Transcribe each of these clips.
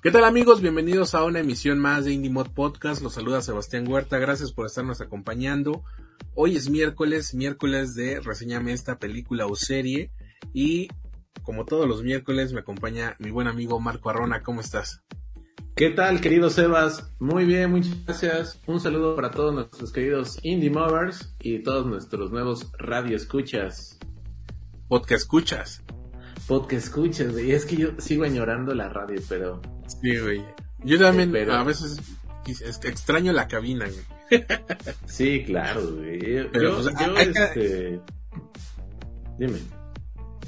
¿Qué tal amigos? Bienvenidos a una emisión más de Indie Mod Podcast. Los saluda Sebastián Huerta. Gracias por estarnos acompañando. Hoy es miércoles, miércoles de reseñame esta película o serie. Y como todos los miércoles me acompaña mi buen amigo Marco Arrona. ¿Cómo estás? ¿Qué tal, querido Sebas? Muy bien, muchas gracias. Un saludo para todos nuestros queridos Indie Movers y todos nuestros nuevos radio escuchas. Podcast escuchas. Podcast escuchas, güey. Es que yo sigo añorando la radio, pero Sí, güey. Yo también a veces extraño la cabina, güey. sí, claro, güey. Pero, yo, yo este... Dime.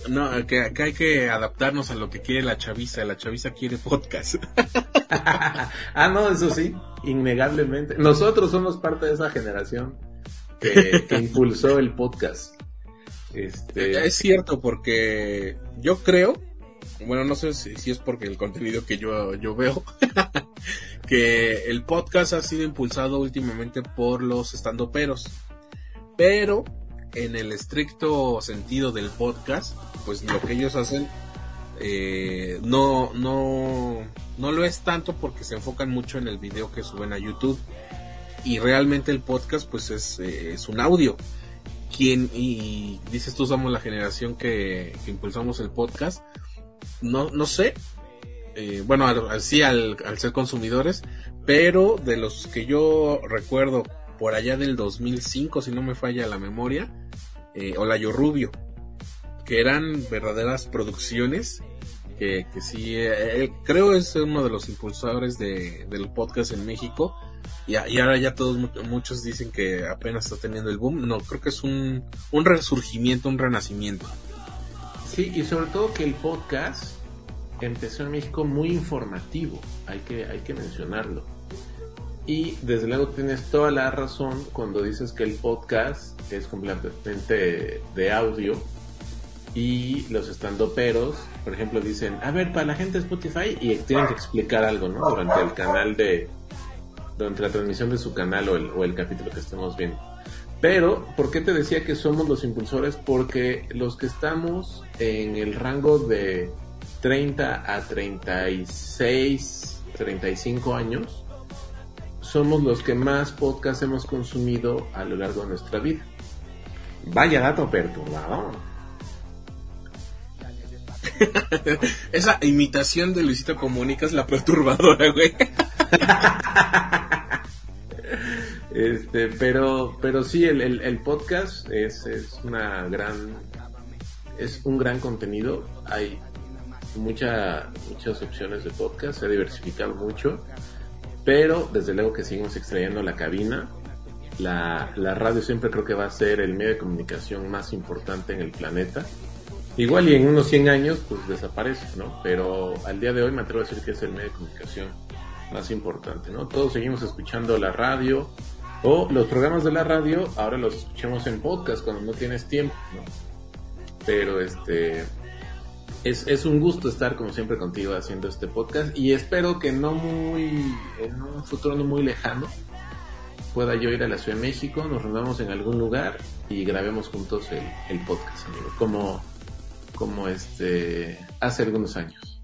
No, que acá hay que adaptarnos a lo que quiere la chaviza. La chaviza quiere podcast. ah, no, eso sí, innegablemente. Nosotros somos parte de esa generación que, que impulsó el podcast. Este... Es cierto, porque yo creo bueno, no sé si, es porque el contenido que yo, yo veo, que el podcast ha sido impulsado últimamente por los estandoperos. Pero en el estricto sentido del podcast, pues lo que ellos hacen eh, no, no, no lo es tanto porque se enfocan mucho en el video que suben a YouTube. Y realmente el podcast pues es, eh, es un audio. Quien, y dices tú somos la generación que, que impulsamos el podcast, no, no sé, eh, bueno, así al, al, ser consumidores, pero de los que yo recuerdo por allá del 2005, si no me falla la memoria, eh, Olayo Rubio, que eran verdaderas producciones, que, que sí, eh, creo es uno de los impulsores de, del podcast en México, y, ahora ya todos, muchos dicen que apenas está teniendo el boom, no, creo que es un, un resurgimiento, un renacimiento. Sí, y sobre todo que el podcast empezó en México muy informativo, hay que, hay que mencionarlo. Y desde luego tienes toda la razón cuando dices que el podcast es completamente de audio y los estandoperos, por ejemplo, dicen, a ver, para la gente de Spotify y tienen que explicar algo, ¿no? Durante el canal de, durante la transmisión de su canal o el, o el capítulo que estemos viendo. Pero, ¿por qué te decía que somos los impulsores? Porque los que estamos en el rango de 30 a 36, 35 años, somos los que más podcast hemos consumido a lo largo de nuestra vida. Vaya dato perturbador. Esa imitación de Luisito Comunica es la perturbadora, güey. Este, pero, pero sí, el, el, podcast es, es, una gran, es un gran contenido. Hay mucha, muchas opciones de podcast, se ha diversificado mucho, pero desde luego que seguimos extrayendo la cabina. La, la radio siempre creo que va a ser el medio de comunicación más importante en el planeta. Igual y en unos 100 años pues desaparece, ¿no? Pero al día de hoy me atrevo a decir que es el medio de comunicación más importante, ¿no? Todos seguimos escuchando la radio, o los programas de la radio, ahora los escuchamos en podcast cuando no tienes tiempo. Pero este es, es un gusto estar como siempre contigo haciendo este podcast y espero que no muy, en un futuro no muy lejano, pueda yo ir a la Ciudad de México, nos reunamos en algún lugar y grabemos juntos el, el podcast, amigo, como, como este, hace algunos años.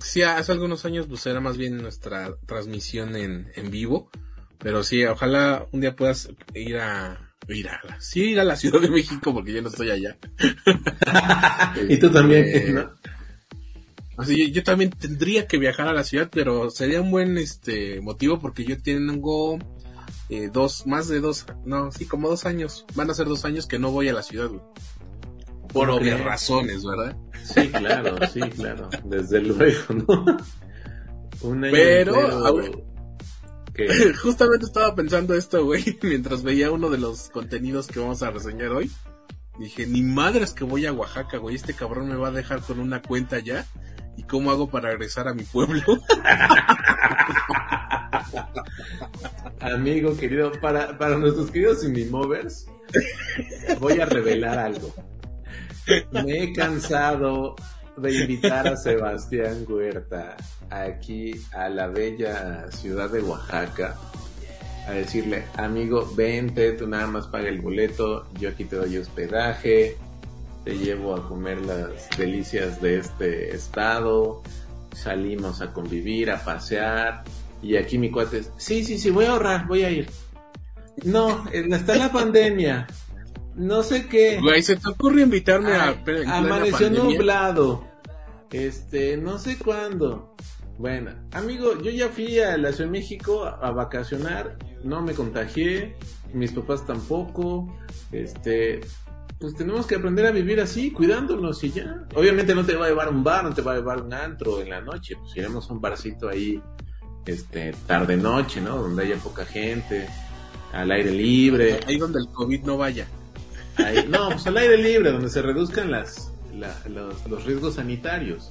Sí, hace algunos años pues era más bien nuestra transmisión en, en vivo pero sí, ojalá un día puedas ir a ir a la, sí, ir a la Ciudad de México porque yo no estoy allá. y tú también, este, ¿no? Así, yo, también tendría que viajar a la ciudad, pero sería un buen este motivo porque yo tengo eh, dos, más de dos, no, sí, como dos años, van a ser dos años que no voy a la ciudad, Por obvias razones, ¿verdad? Sí, claro, sí, claro, desde luego, ¿no? Un año pero, Justamente estaba pensando esto, güey, mientras veía uno de los contenidos que vamos a reseñar hoy. Dije, ni madres que voy a Oaxaca, güey, este cabrón me va a dejar con una cuenta ya. ¿Y cómo hago para regresar a mi pueblo? Amigo querido, para, para nuestros queridos Movers, voy a revelar algo. Me he cansado de invitar a Sebastián Huerta aquí a la bella ciudad de Oaxaca a decirle, amigo, vente, tú nada más paga el boleto, yo aquí te doy hospedaje, te llevo a comer las delicias de este estado, salimos a convivir, a pasear, y aquí mi cuate es, sí, sí, sí, voy a ahorrar, voy a ir. No, está la pandemia. No sé qué. Güey, se te ocurre invitarme a. Amaneció nublado. Este, no sé cuándo. Bueno, amigo, yo ya fui a la Ciudad de México a, vacacionar. No me contagié. Mis papás tampoco. Este, pues tenemos que aprender a vivir así, cuidándonos y ya. Obviamente no te va a llevar a un bar, no te va a llevar a un antro en la noche. Pues iremos a un barcito ahí, este, tarde noche, ¿no? Donde haya poca gente, al aire libre. Ahí donde el COVID no vaya no, pues al aire libre, donde se reduzcan las, los, riesgos sanitarios.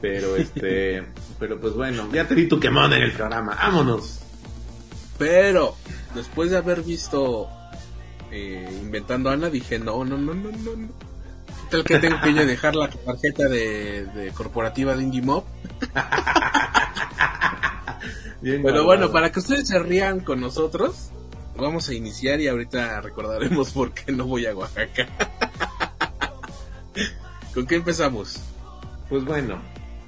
Pero este, pero pues bueno, ya te di tu quemón en el programa, vámonos. Pero, después de haber visto eh, Inventando Ana, dije, no, no, no, no, no, no. Tal que tengo que dejar la tarjeta de, corporativa de Indie Mob. Pero bueno, para que ustedes se rían con nosotros, vamos a iniciar y ahorita recordaremos por qué no voy a Oaxaca. ¿Con qué empezamos? Pues bueno,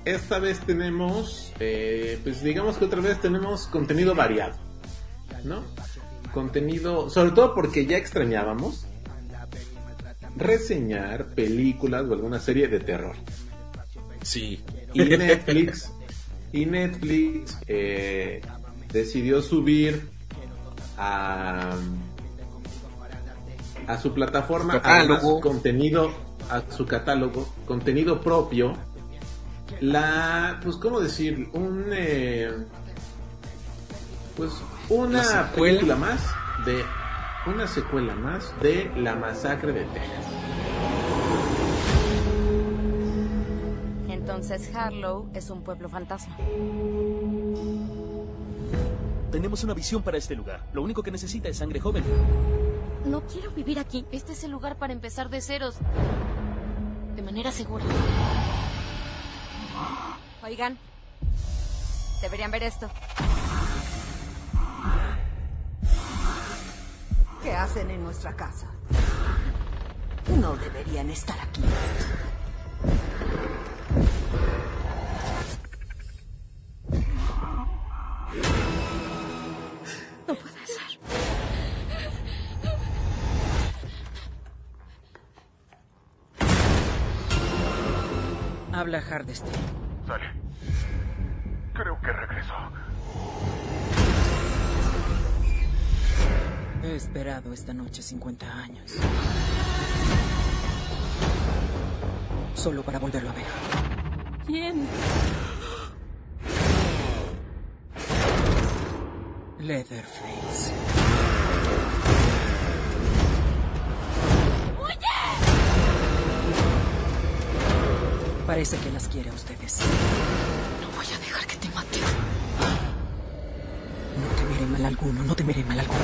esta vez tenemos, eh, pues digamos que otra vez tenemos contenido variado, ¿no? Contenido, sobre todo porque ya extrañábamos reseñar películas o alguna serie de terror. Sí. Y Netflix, y Netflix eh, decidió subir a, a su plataforma, a contenido, a su catálogo, contenido propio, la, pues, ¿cómo decir? Un, eh, pues, una película más de, una secuela más de La Masacre de Texas. Entonces Harlow es un pueblo fantasma. Tenemos una visión para este lugar. Lo único que necesita es sangre joven. No quiero vivir aquí. Este es el lugar para empezar de ceros. De manera segura. Oigan. Deberían ver esto. ¿Qué hacen en nuestra casa? No deberían estar aquí. Habla Hardesty. Sale. Creo que regresó. He esperado esta noche 50 años. Solo para volverlo a ver. ¿Quién? Leatherface. Parece que las quiere a ustedes. No voy a dejar que te mate. No temeré mal alguno, no temeré mal alguno.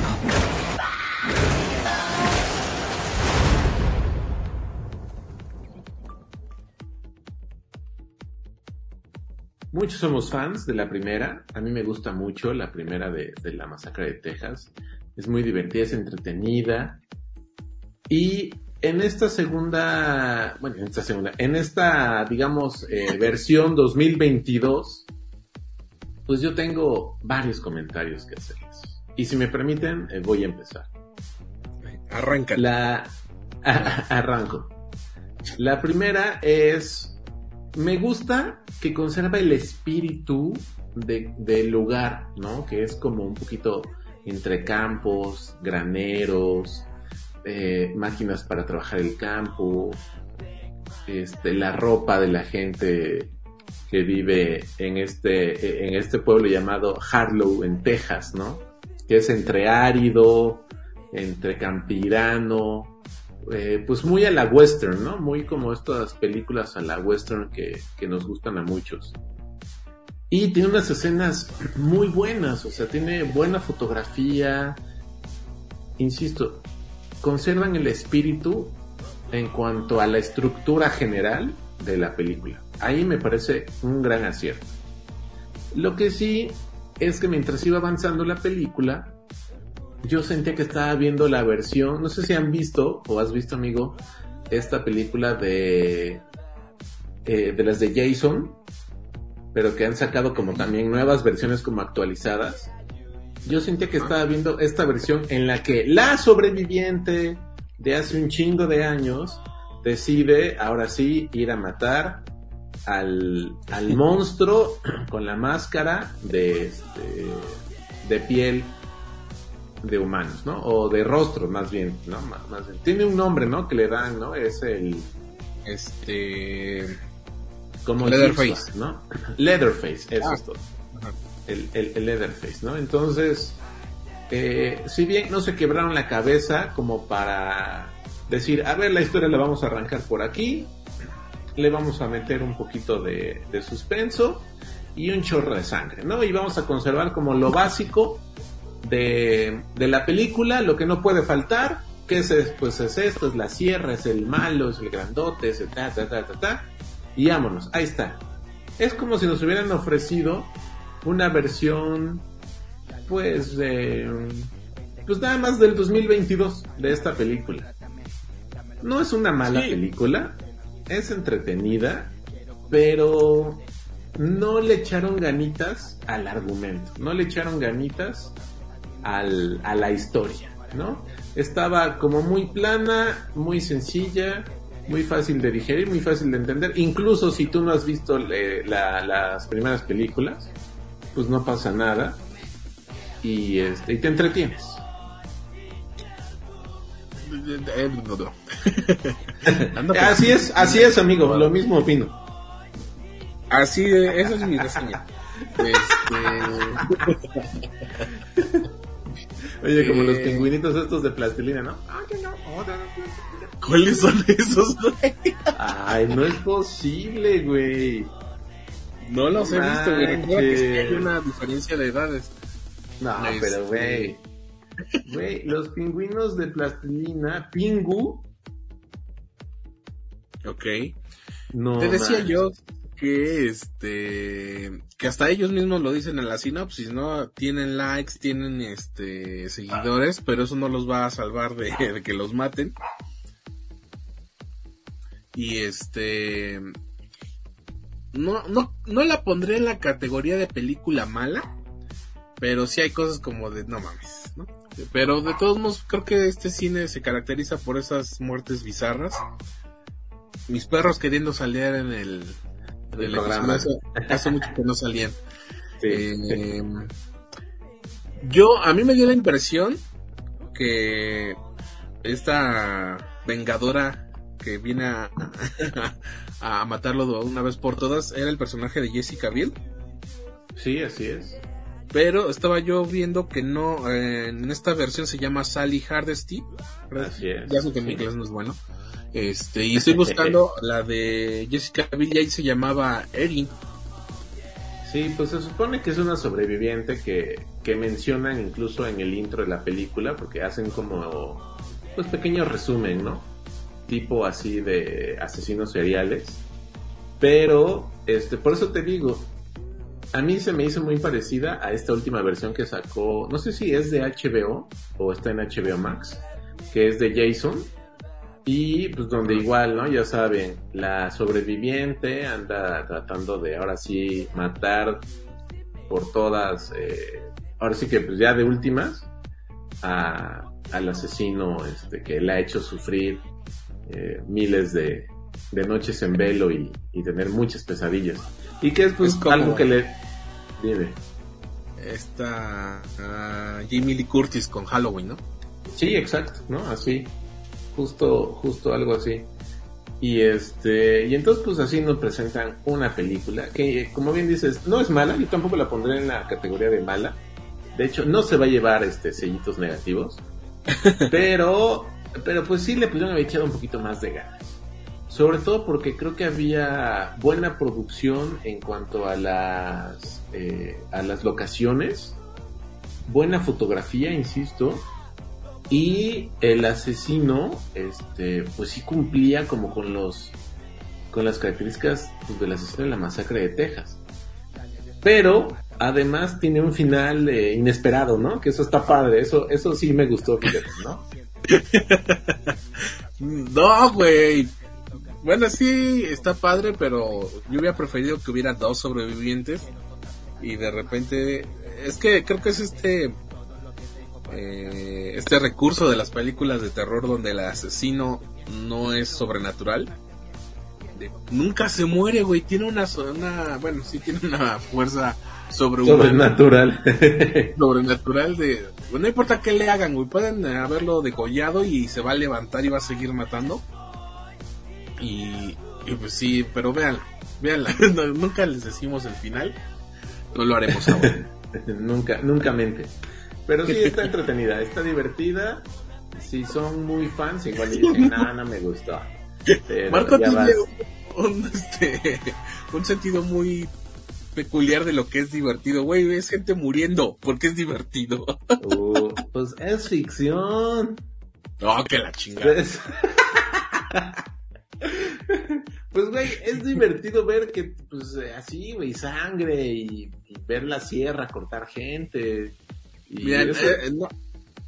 Muchos somos fans de la primera. A mí me gusta mucho la primera de, de, la masacre de Texas. Es muy divertida, es entretenida. Y en esta segunda, bueno, en esta segunda, en esta, digamos, eh, versión 2022, pues yo tengo varios comentarios que hacerles. Y si me permiten, eh, voy a empezar. Arranca. La, arranco. La primera es, me gusta que conserva el espíritu de, del lugar, ¿no? Que es como un poquito entre campos, graneros, eh, máquinas para trabajar el campo, este, la ropa de la gente que vive en este, en este pueblo llamado Harlow, en Texas, ¿no? Que es entre árido, entre campirano, eh, pues muy a la western, ¿no? Muy como estas películas a la western que, que nos gustan a muchos. Y tiene unas escenas muy buenas, o sea, tiene buena fotografía. Insisto, conservan el espíritu en cuanto a la estructura general de la película. Ahí me parece un gran acierto. Lo que sí es que mientras iba avanzando la película, yo sentía que estaba viendo la versión, no sé si han visto o has visto amigo, esta película de, eh, de las de Jason, pero que han sacado como también nuevas versiones como actualizadas. Yo sentía que estaba viendo esta versión en la que la sobreviviente de hace un chingo de años decide ahora sí ir a matar al, al monstruo con la máscara de, este, de piel de humanos, ¿no? O de rostro, más bien, ¿no? Más, bien. Tiene un nombre, ¿no? Que le dan, ¿no? Es el... Este... Como Leatherface, ¿no? Leatherface, eso Ah. es todo. El, el, el Leatherface, ¿no? Entonces, eh, si bien no se quebraron la cabeza como para decir, a ver, la historia la vamos a arrancar por aquí, le vamos a meter un poquito de, de suspenso y un chorro de sangre, ¿no? Y vamos a conservar como lo básico de, de la película, lo que no puede faltar, que es, pues es esto, es la sierra, es el malo, es el grandote, es el ta, ta, ta, ta, ta, y vámonos, ahí está. Es como si nos hubieran ofrecido una versión, pues, pues nada más del 2022 de esta película. No es una mala Sí. película, es entretenida, pero no le echaron ganitas al argumento, no le echaron ganitas al, a la historia, ¿no? Estaba como muy plana, muy sencilla, muy fácil de digerir, muy fácil de entender. Incluso si tú no has visto eh, la- las primeras películas, pues no pasa nada y, este, y te entretienes. Eh, por- Así es, así es, amigo, lo mismo opino. Así, de- esa es mi reseña. Este, Oye, como los Eh. pingüinitos estos de plastilina, ¿no? ¿Cuáles son esos? Ay, no es posible, güey. No los he visto, güey. Recuerda que sí hay una diferencia de edades. No, Este- pero güey. Güey, los pingüinos de plastilina, Pingu. Ok. No. Te decía yo que este que hasta ellos mismos lo dicen en la sinopsis, ¿no? Tienen likes, tienen este seguidores, pero eso no los va a salvar de, de que los maten. Y este no, no, no la pondré en la categoría de película mala, pero sí hay cosas como de no mames, ¿no? Pero de todos modos creo que este cine se caracteriza por esas muertes bizarras. Mis perros queriendo salir en el, en El programa. hace, hace mucho que no salían. Sí. Eh, yo, a mí me dio la impresión que esta vengadora que viene a, a matarlo de una vez por todas era el personaje de Jessica Biel. Sí, así es. Pero estaba yo viendo que no, eh, en esta versión se llama Sally Hardesty. Así es. Ya sé que mi Sí. inglés no es bueno. Este, y estoy buscando la de Jessica Biel y ahí se llamaba Erin. Sí, pues se supone que es una sobreviviente que, que mencionan incluso en el intro de la película, porque hacen como, pues pequeño resumen, ¿no? Tipo así de asesinos seriales. Pero, este, por eso te digo, a mí se me hizo muy parecida a esta última versión que sacó, no sé si es de HBO o está en HBO Max, que es de Jason. Y pues donde igual, ¿no? Ya saben, la sobreviviente anda tratando de ahora sí matar por todas, eh, ahora sí que pues ya de últimas, al asesino este, que le ha hecho sufrir eh, miles de, de noches en velo y, y tener muchas pesadillas. Y que es pues Es como- algo que le... Dime. Esta Jamie Lee Curtis con Halloween, ¿no? Sí, exacto, ¿no? Así. Justo, justo algo así. Y este, y entonces pues así nos presentan una película que como bien dices, no es mala, yo tampoco la pondré en la categoría de mala. De hecho, no se va a llevar este sellitos negativos. pero, pero pues sí le pudieron haber echado un poquito más de ganas. Sobre todo porque creo que había buena producción en cuanto a las, eh, a las locaciones, buena fotografía, insisto, y el asesino, este, pues sí cumplía como con los, con las características pues, del asesino de la masacre de Texas. Pero además tiene un final eh, inesperado, ¿no? Que eso está padre, eso, eso sí me gustó, fíjate, ¿no? no, güey. Bueno, sí, está padre, pero yo hubiera preferido que hubiera dos sobrevivientes y de repente es que creo que es este eh, este recurso de las películas de terror donde el asesino no es sobrenatural. nunca se muere, güey. Tiene una, una, bueno, sí tiene una fuerza sobrenatural. sobrenatural de, no importa qué le hagan, güey. Pueden haberlo degollado y se va a levantar y va a seguir matando. Y, pues sí, pero vean, vean, nunca les decimos el final. No lo haremos ahora. nunca, nunca mente. Pero sí está entretenida, está divertida. Si son muy fans, igual dicen, nada, no me gustó. Marco tiene un, este, un sentido muy peculiar de lo que es divertido. Güey, ves gente muriendo porque es divertido. Uh, pues es ficción. No, que la chingada. Pues, pues, güey, es divertido ver que, pues, así, güey, sangre y, ver la sierra cortar gente. Eh,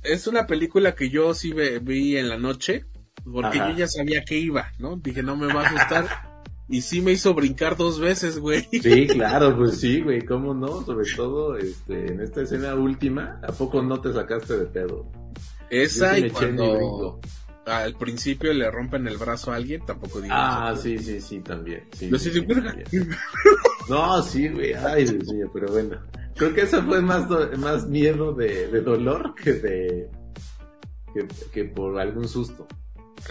es una película que yo sí vi en la noche, porque yo ya sabía que iba, ¿no? Dije, no me va a asustar. Y sí me hizo brincar dos veces, güey. Sí, claro, pues sí, güey, ¿cómo no? Sobre todo este, en esta escena última, ¿a poco no te sacaste de pedo? Esa y cuando al principio le rompen el brazo a alguien, tampoco digo Ah, sí, sí, sí, también. Sí, no, sí, güey, ay, Dios mío, pero bueno. Creo que eso fue más, más miedo de, de dolor que de... Que, que por algún susto.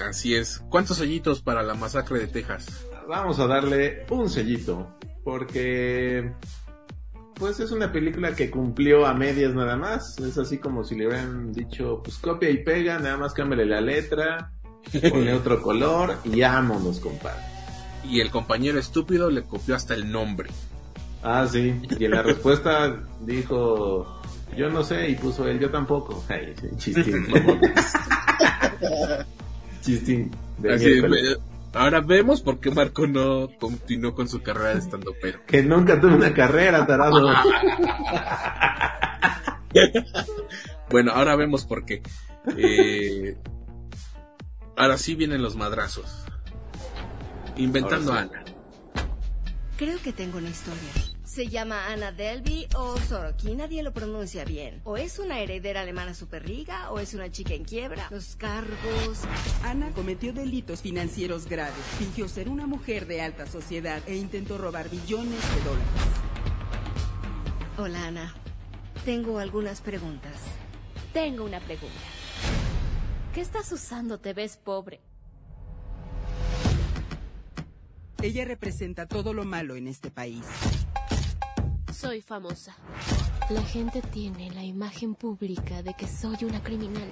Así es. ¿Cuántos sellitos para la masacre de Texas? Vamos a darle un sellito, porque pues es una película que cumplió a medias nada más. Es así como si le hubieran dicho, pues copia y pega, nada más cámbiale la letra, pone otro color y vámonos, compadre. Y el compañero estúpido le copió hasta el nombre. Ah, sí. Y en la respuesta dijo, yo no sé, y puso él, yo tampoco. Ay, chistín. chistín. Ahora vemos por qué Marco no continuó con su carrera de estando pero. Que nunca tuvo una carrera, tarado. bueno, ahora vemos por qué. Eh, ahora sí vienen los madrazos. Inventando a Ana. Creo que tengo una historia. Se llama Ana Delby o Soroki, nadie lo pronuncia bien. O es una heredera alemana superliga o es una chica en quiebra. Los cargos. Ana cometió delitos financieros graves, fingió ser una mujer de alta sociedad e intentó robar billones de dólares. Hola Ana, tengo algunas preguntas. Tengo una pregunta. ¿Qué estás usando? Te ves pobre. Ella representa todo lo malo en este país. Soy famosa. La gente tiene la imagen pública de que soy una criminal.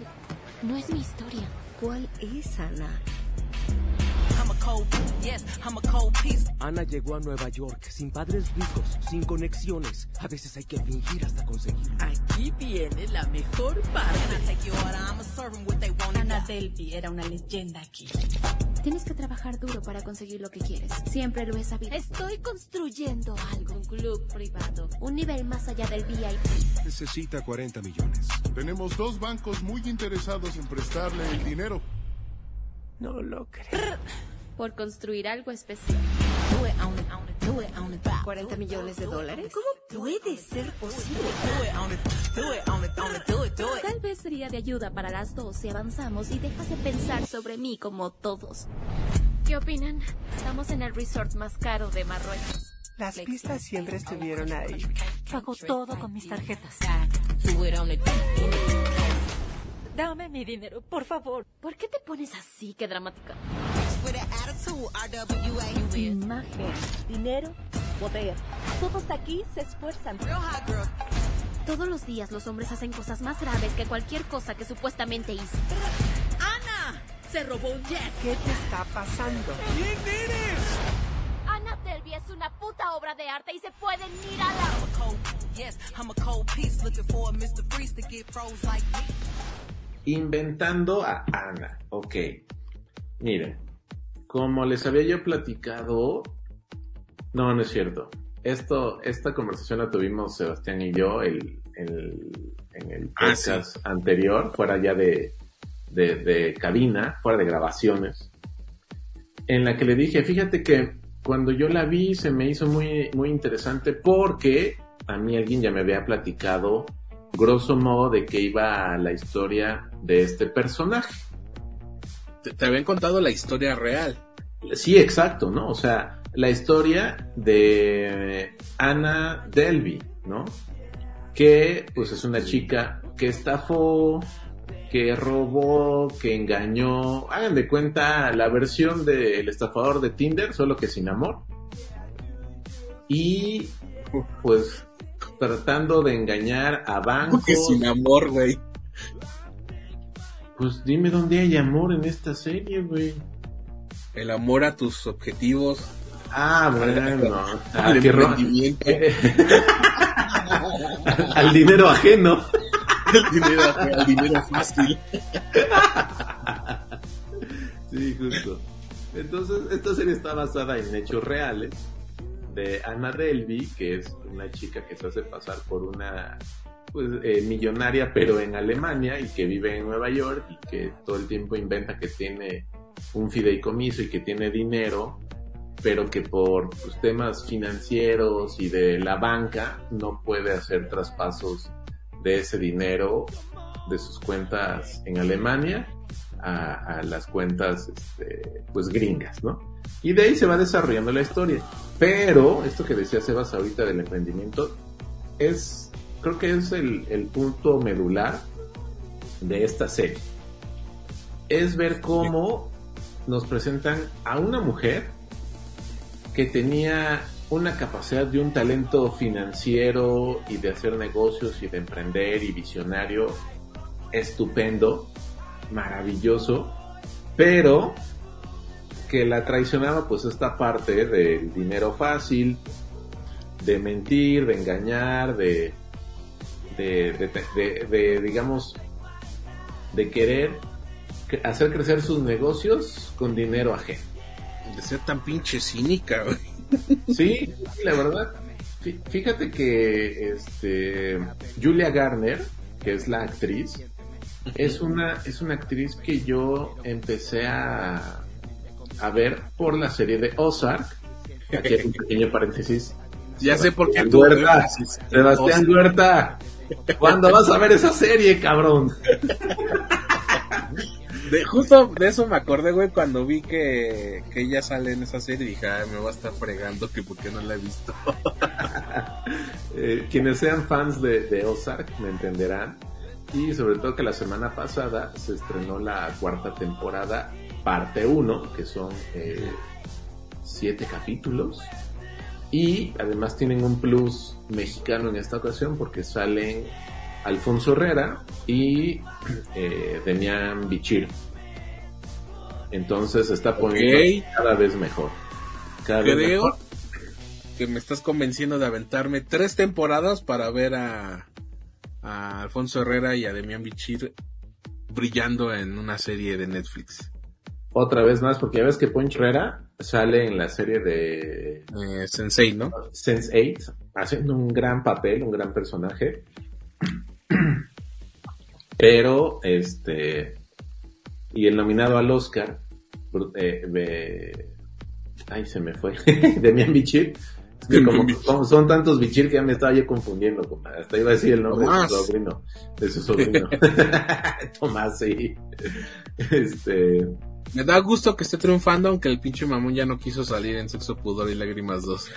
No es mi historia. ¿Cuál es Ana? Ana llegó a Nueva York sin padres ricos, sin conexiones. A veces hay que fingir hasta conseguirlo. Aquí viene la mejor parte. Ana Delby era una leyenda aquí. Tienes que trabajar duro para conseguir lo que quieres. Siempre lo he sabido. Estoy construyendo algo. Un club privado. Un nivel más allá del VIP. Necesita 40 millones. Tenemos dos bancos muy interesados en prestarle el dinero. No lo creo. Por construir algo especial. 40 millones de dólares. ¿Cómo puede ser posible? Tal vez sería de ayuda para las dos si avanzamos y dejas de pensar sobre mí como todos. ¿Qué opinan? Estamos en el resort más caro de Marruecos. Las pistas siempre estuvieron ahí. Pago todo con mis tarjetas. Dame mi dinero, por favor. ¿Por qué te pones así? Qué dramática. Imagen, dinero, poder. Todos aquí se esfuerzan. Todos los días los hombres hacen cosas más graves que cualquier cosa que supuestamente hice. ¡Ana! Se robó un jet. ¿Qué te está pasando? ¿Quién eres? Ana Delby es una puta obra de arte y se pueden ir a la... Yes, I'm a cold piece looking for a Mr. Freeze to get froze like me. Inventando a Ana. Ok. Miren, como les había yo platicado, no, no es cierto. Esto, esta conversación la tuvimos Sebastián y yo el, el- en el Ah, podcast anterior, fuera ya de, de, de cabina, fuera de grabaciones, en la que le dije, fíjate que cuando yo la vi se me hizo muy, muy interesante porque a mí alguien ya me había platicado grosso modo de que iba la historia de este personaje. Te, te habían contado la historia real. Sí, exacto, ¿no? O sea, la historia de Anna Delby, ¿no? Que pues es una chica que estafó, que robó, que engañó. Hagan de cuenta la versión del estafador de Tinder, solo que sin amor. Y pues tratando de engañar a bancos. Que sin amor, güey. Pues dime dónde hay amor en esta serie, güey. El amor a tus objetivos. Ah, bueno. Al. Al dinero ajeno. el dinero, el dinero fácil. Sí, justo. Entonces, esta serie está basada en hechos reales de Anna Delby, que es una chica que se hace pasar por una pues, eh, millonaria, pero en Alemania y que vive en Nueva York y que todo el tiempo inventa que tiene un fideicomiso y que tiene dinero, pero que por pues, temas financieros y de la banca no puede hacer traspasos de ese dinero de sus cuentas en Alemania a, las cuentas este, pues gringas, ¿no? Y de ahí se va desarrollando la historia. Pero esto que decía Sebas ahorita del emprendimiento es, creo que es el, el punto medular de esta serie. Es ver cómo nos presentan a una mujer que tenía una capacidad y un talento financiero y de hacer negocios y de emprender y visionario estupendo, maravilloso, pero que la traicionaba pues esta parte del dinero fácil, de mentir, de engañar, de, de, de, de- de, digamos, de querer hacer crecer sus negocios con dinero ajeno. De ser tan pinche cínica, güey. Sí, la verdad. Fí- Fíjate que este Julia Garner, que es la actriz, es una es una actriz que yo empecé a a ver por la serie de Ozark. Aquí hay un pequeño paréntesis. Ya sé por qué Sebastián tú Huerta, Sebastián. Huerta. ¿Cuándo vas a ver esa serie, cabrón? De, justo de eso me acordé, güey, cuando vi que, que ella sale en esa serie. Dije, "Ay, me va a estar fregando que por qué no la he visto. Eh, quienes sean fans de, de Ozark me entenderán. Y sobre todo que la semana pasada se estrenó la cuarta temporada, parte 1, que son eh, siete capítulos. Y además tienen un plus mexicano en esta ocasión porque salen Alfonso Herrera y eh, Demian Bichir. Entonces está poniendo cada vez mejor. Cada vez Creo mejor. que me estás convenciendo de aventarme tres temporadas para ver a, a Alfonso Herrera y a Demian Bichir brillando en una serie de Netflix. Otra vez más, porque ya ves que Poncho Herrera sale en la serie de Eh, Sensei, ¿no? Sense8, haciendo un gran papel, un gran personaje. Pero, este, y el nominado al Oscar, eh, ay, se me fue, Demian Bichir. Es que como, como son tantos Bichir que ya me estaba yo confundiendo, compadre. hasta iba a decir el nombre de su sobrino, de su sobrino. Tomás, sí. Este, Me da gusto que esté triunfando, aunque el pinche mamón ya no quiso salir en Sexo, Pudor y Lágrimas 2.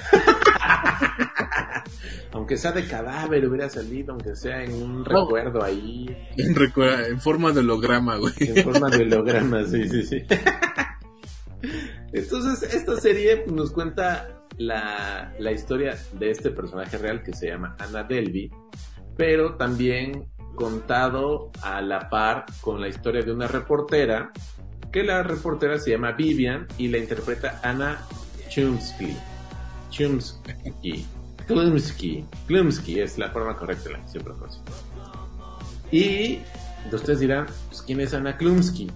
aunque sea de cadáver hubiera salido, aunque sea en un recuerdo ahí, En, forma de holograma, güey. en forma de holograma, sí, sí, sí. Entonces, esta serie nos cuenta la, la historia de este personaje real que se llama Anna Delby, pero también contado a la par con la historia de una reportera que la reportera se llama Vivian y la interpreta Anna Chumsky. Chumsky. Klumsky. Klumsky es la forma correcta la que pronuncia. Y ustedes dirán, pues, ¿quién es Anna Klumsky?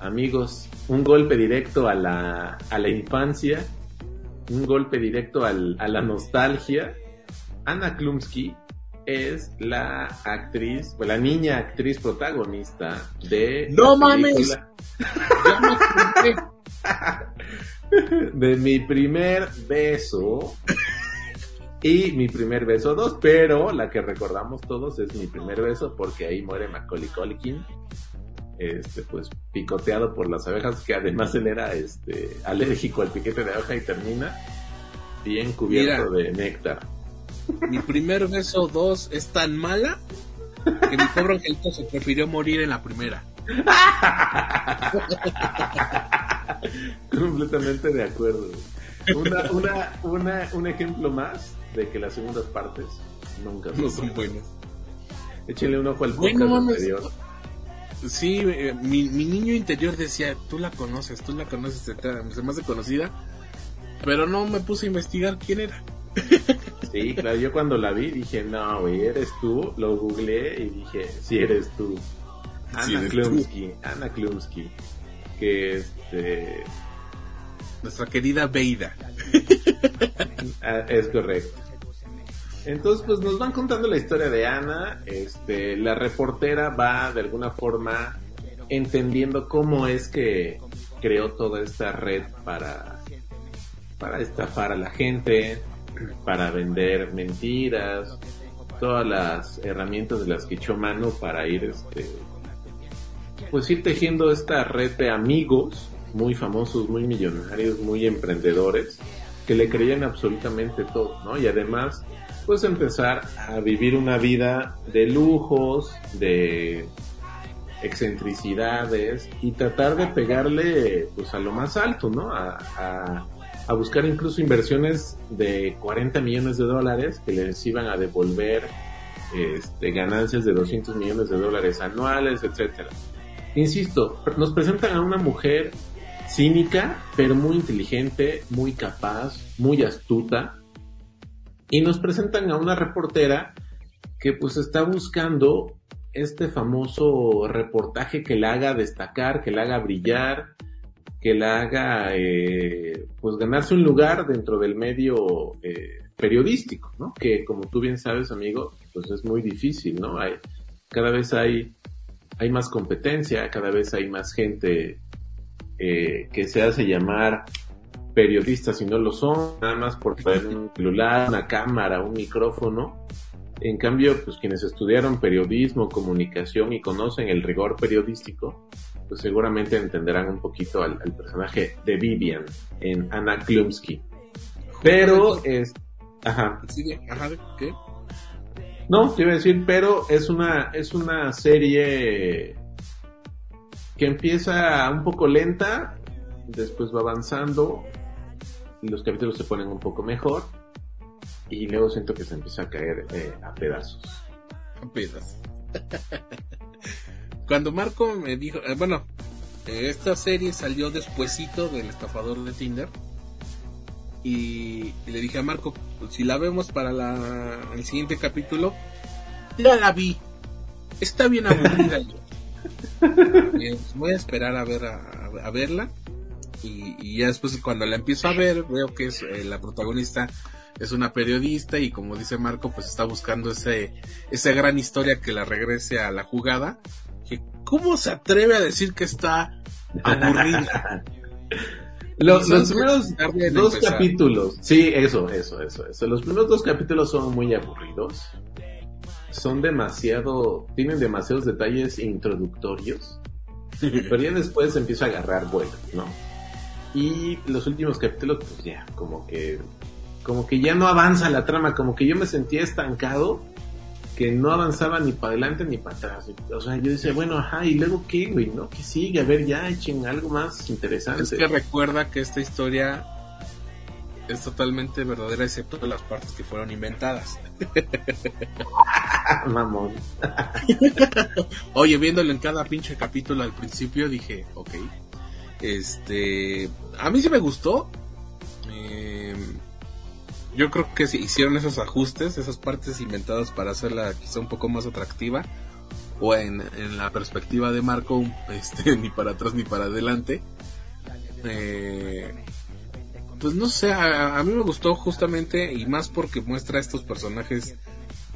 Amigos, un golpe directo a la, a la infancia, un golpe directo al, a la nostalgia. Anna Klumsky es la actriz, o la niña actriz protagonista de... ¡No la mames! de mi primer beso y mi primer beso 2, pero la que recordamos todos es mi primer beso porque ahí muere Macaulay Culkin, este pues picoteado por las abejas que además él era este alérgico al piquete de abeja y termina bien cubierto de néctar. Mi primer beso 2 es tan mala que mi pobre angelito se prefirió morir en la primera. Completamente de acuerdo. Una, una, una, un ejemplo más de que las segundas partes nunca No son buenas. Échenle un ojo al Bueno, podcast mames. anterior. Sí, eh, mi, mi niño interior decía, tú la conoces, tú la conoces, se, te- se me hace conocida, pero no me puse a investigar quién era. Sí, claro, yo cuando la vi dije, no, güey, eres tú. Lo googleé y dije, sí, eres tú. Sí, Ana eres Klumsky, Ana Klumsky. Que este. Nuestra querida Beida. ah, es correcto. Entonces, pues nos van contando la historia de Ana. Este, la reportera va de alguna forma entendiendo cómo es que creó toda esta red para, para estafar a la gente, para vender mentiras, todas las herramientas de las que echó mano para ir, este, pues ir tejiendo esta red de amigos muy famosos, muy millonarios, muy emprendedores, que le creían absolutamente todo, ¿no? Y además, pues empezar a vivir una vida de lujos, de excentricidades y tratar de pegarle pues a lo más alto, ¿no? A, buscar incluso inversiones de 40 millones de dólares que les iban a devolver este, ganancias de 200 millones de dólares anuales, etcétera. Insisto, nos presentan a una mujer cínica, pero muy inteligente, muy capaz, muy astuta, y nos presentan a una reportera que pues está buscando este famoso reportaje que la haga destacar, que la haga brillar, que la haga eh, pues ganarse un lugar dentro del medio eh, periodístico, ¿no? Que como tú bien sabes, amigo, pues es muy difícil, ¿no? Hay, cada vez hay, hay más competencia, cada vez hay más gente eh, que se hace llamar periodistas y no lo son, nada más por traer un celular, una cámara, un micrófono. En cambio, pues quienes estudiaron periodismo, comunicación y conocen el rigor periodístico, pues seguramente entenderán un poquito al, al personaje de Vivian en Anna Klumsky. Pero es... Ajá, ¿qué? No, te iba a decir, pero es una, es una serie que empieza un poco lenta, después va avanzando, y los capítulos se ponen un poco mejor, y luego siento que se empieza a caer eh, a pedazos. Apenas. Cuando Marco me dijo, eh, bueno, esta serie salió despuesito del estafador de Tinder. Y, y le dije a Marco, pues, si la vemos para la, el siguiente capítulo, ya la vi. Está bien aburrida. Yo, "Bien, voy a esperar a ver a, a verla. Y, y ya después cuando la empiezo a ver, veo que es eh, la protagonista es una periodista y como dice Marco, pues está buscando ese, esa gran historia que la regrese a la jugada. Que, ¿Cómo se atreve a decir que está aburrida? Lo- Quizás los primeros dos empezar. capítulos, sí, eso, eso, eso, eso. Los primeros dos capítulos son muy aburridos. Son demasiado, tienen demasiados detalles introductorios. pero ya después empieza a agarrar vuelo, ¿no? Y los últimos capítulos, pues ya, como que, como que ya no avanza la trama, como que yo me sentía estancado, que no avanzaba ni para adelante ni para atrás. O sea, yo decía, bueno, ajá, ¿y luego qué, güey? ¿No? ¿Qué sigue? A ver, ya echen algo más interesante. Es que recuerda que esta historia es totalmente verdadera excepto las partes que fueron inventadas. Mamón. Oye, viéndolo en cada pinche capítulo al principio dije, ok. Este, a mí sí me gustó. Eh, yo creo que si hicieron esos ajustes, esas partes inventadas para hacerla quizá un poco más atractiva. O en, en la perspectiva de Marco, este, ni para atrás ni para adelante. Eh, pues no sé, a, a, mí me gustó justamente y más porque muestra a estos personajes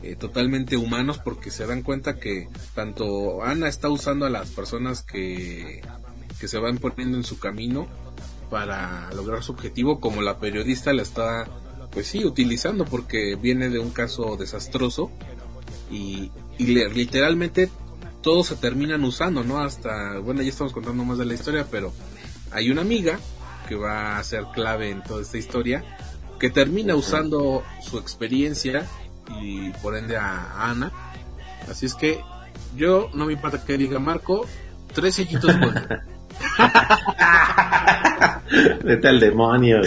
eh, totalmente humanos porque se dan cuenta que tanto Ana está usando a las personas que, que se van poniendo en su camino para lograr su objetivo como la periodista la está pues sí utilizando porque viene de un caso desastroso y, y le, literalmente todos se terminan usando, ¿no? Hasta, bueno, ya estamos contando más de la historia, pero hay una amiga que va a ser clave en toda esta historia, que termina usando su experiencia y por ende a, Ana. Así es que yo no me importa que diga Marco, tres sellitos Vete al demonio.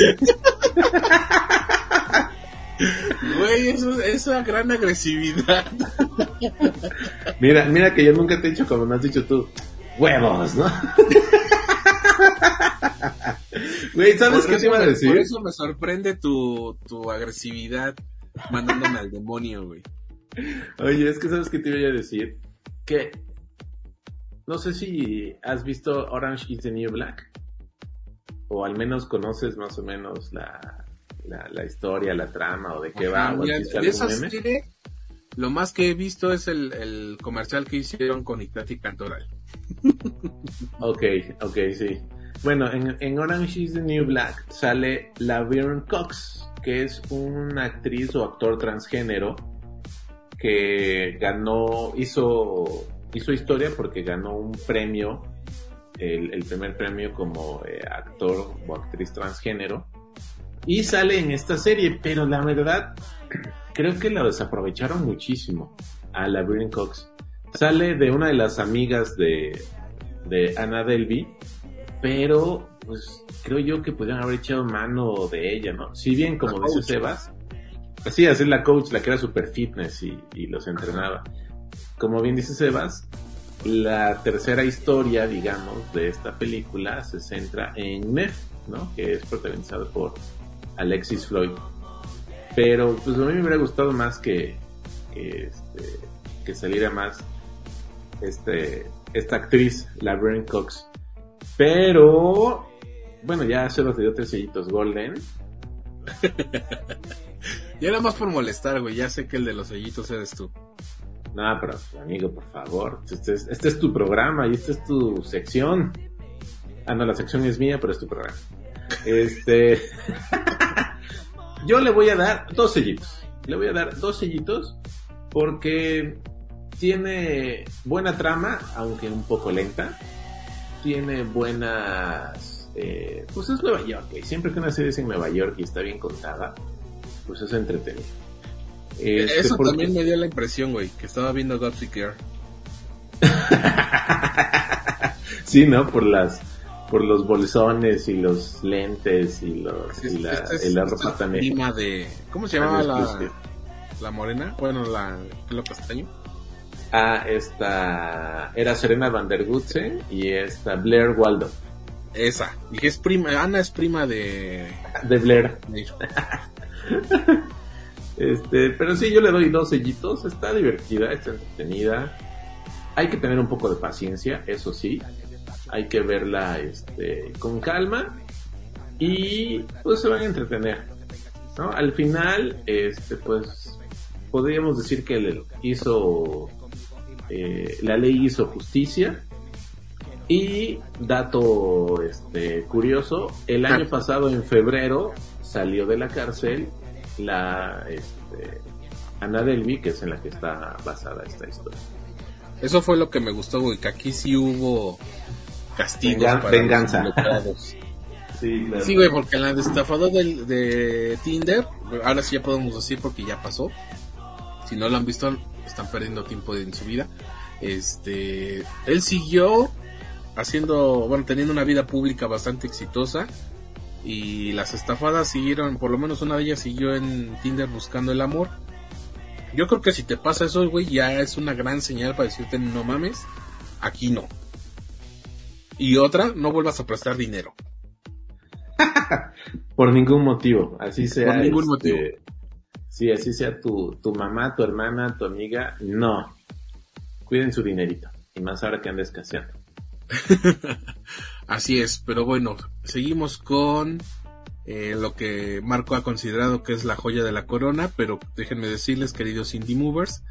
Güey, eso es una gran agresividad. mira, mira que yo nunca te he dicho como me has dicho tú, huevos, ¿no? Güey, ¿sabes qué te iba a decir? Por eso me sorprende tu, tu agresividad mandándome al demonio, güey. Oye, es que ¿sabes qué te iba a decir? Que no sé si has visto Orange is the New Black. O al menos conoces más o menos la, la, la historia, la trama o de qué Ajá, va. Mira, de esa serie, lo más que he visto es el, el comercial que hicieron con Itati Cantoral. Ok, ok, sí. Bueno, en, en Orange is the New Black sale Laverne Cox, que es una actriz o actor transgénero que ganó, hizo, hizo historia porque ganó un premio, el, primer premio como eh, actor o actriz transgénero. Y sale en esta serie, pero la verdad, creo que la desaprovecharon muchísimo a Laverne Cox. Sale de una de las amigas de, de Anna Delvey, pero pues creo yo que podrían haber echado mano de ella, ¿no? Si bien, como La dice. Sebas, sí, así la coach, la que era super fitness y, y los entrenaba. Como bien dice Sebas, la tercera historia, digamos, de esta película se centra en Meth, ¿no? Que es protagonizado por Alexis Floyd. Pero pues a mí me hubiera gustado más que, que, este, que saliera más este, esta actriz, Laverne Cox. Pero, bueno, ya se los dio tres sellitos golden. Y era más por molestar, güey. Ya sé que el de los sellitos eres tú. No, pero amigo, por favor, este es, este es tu programa y esta es tu sección. Ah, no, la sección es mía, pero es tu programa. Este. Yo le voy a dar dos sellitos. Le voy a dar dos sellitos porque tiene buena trama, aunque un poco lenta. Tiene buenas. Eh, pues es Nueva York, siempre que una serie es en Nueva York y está bien contada, pues es entretenido. Este, Eso porque- también me dio la impresión, güey, que estaba viendo Gossip Girl. Sí, ¿no? Por las por los bolsones y los lentes y los y la, es- y ropa también. prima de... ¿Cómo se llamaba la, la morena? Bueno, la... ¿Lo castaño? Ah, esta era Serena Van der Gutsen y esta Blair Waldo Esa. Dije, es prima... Ana es prima de... de Blair. de- Este, pero sí, yo le doy dos sellitos. Está divertida, está entretenida. Hay que tener un poco de paciencia, eso sí. Hay que verla este, con calma y pues se van a entretener. ¿no? Al final, este, pues podríamos decir que le hizo eh, la ley hizo justicia. Y dato este, curioso, el año pasado en febrero salió de la cárcel la este, Ana Delvey, que es en la que está basada esta historia. Eso fue lo que me gustó, güey, que aquí sí hubo castigos para venganza. los. Sí, claro. Sí, güey, porque la de estafador del, de Tinder, ahora sí ya podemos decir porque ya pasó. Si no lo han visto, están perdiendo tiempo en su vida. Este, él siguió haciendo, bueno, teniendo una vida pública bastante exitosa. Y las estafadas siguieron, por lo menos una de ellas siguió en Tinder buscando el amor. Yo creo que si te pasa eso, güey, ya es una gran señal para decirte no mames, aquí no. Y otra, no vuelvas a prestar dinero. Por ningún motivo, así sea. Por ningún este, motivo. Sí, así sea tu, tu mamá, tu hermana, tu amiga, no. Cuiden su dinerito. Y más ahora que andes escaseando. Así es, pero bueno, seguimos con eh, lo que Marco ha considerado que es la joya de la corona, pero déjenme decirles, queridos indie movers,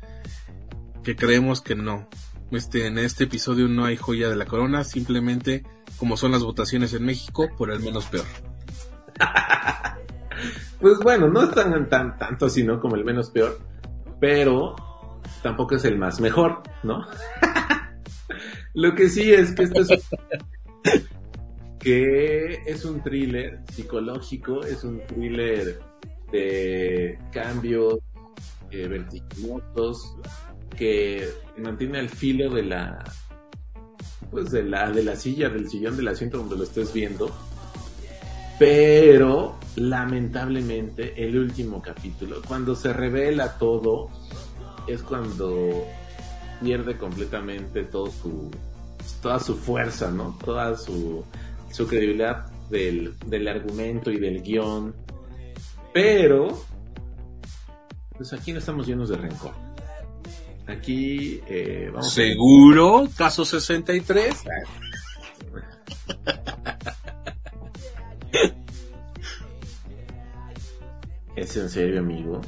que creemos que no. Este, en este episodio no hay joya de la corona, simplemente como son las votaciones en México, por el menos peor. Pues bueno, no es tan, tan tanto sino como el menos peor, pero tampoco es el más mejor, ¿no? Lo que sí es que esto es que es un thriller psicológico, es un thriller de cambios eh, vertiginosos que mantiene al filo de la pues de la de la silla, del sillón del asiento donde lo estés viendo. Pero lamentablemente el último capítulo, cuando se revela todo, es cuando pierde completamente todo su toda su fuerza, ¿no? Toda su, su credibilidad del, del argumento y del guion. Pero, pues aquí no estamos llenos de rencor. Aquí eh, vamos a- ¿Seguro? ¿Caso 63? ¿Es en serio, amigo?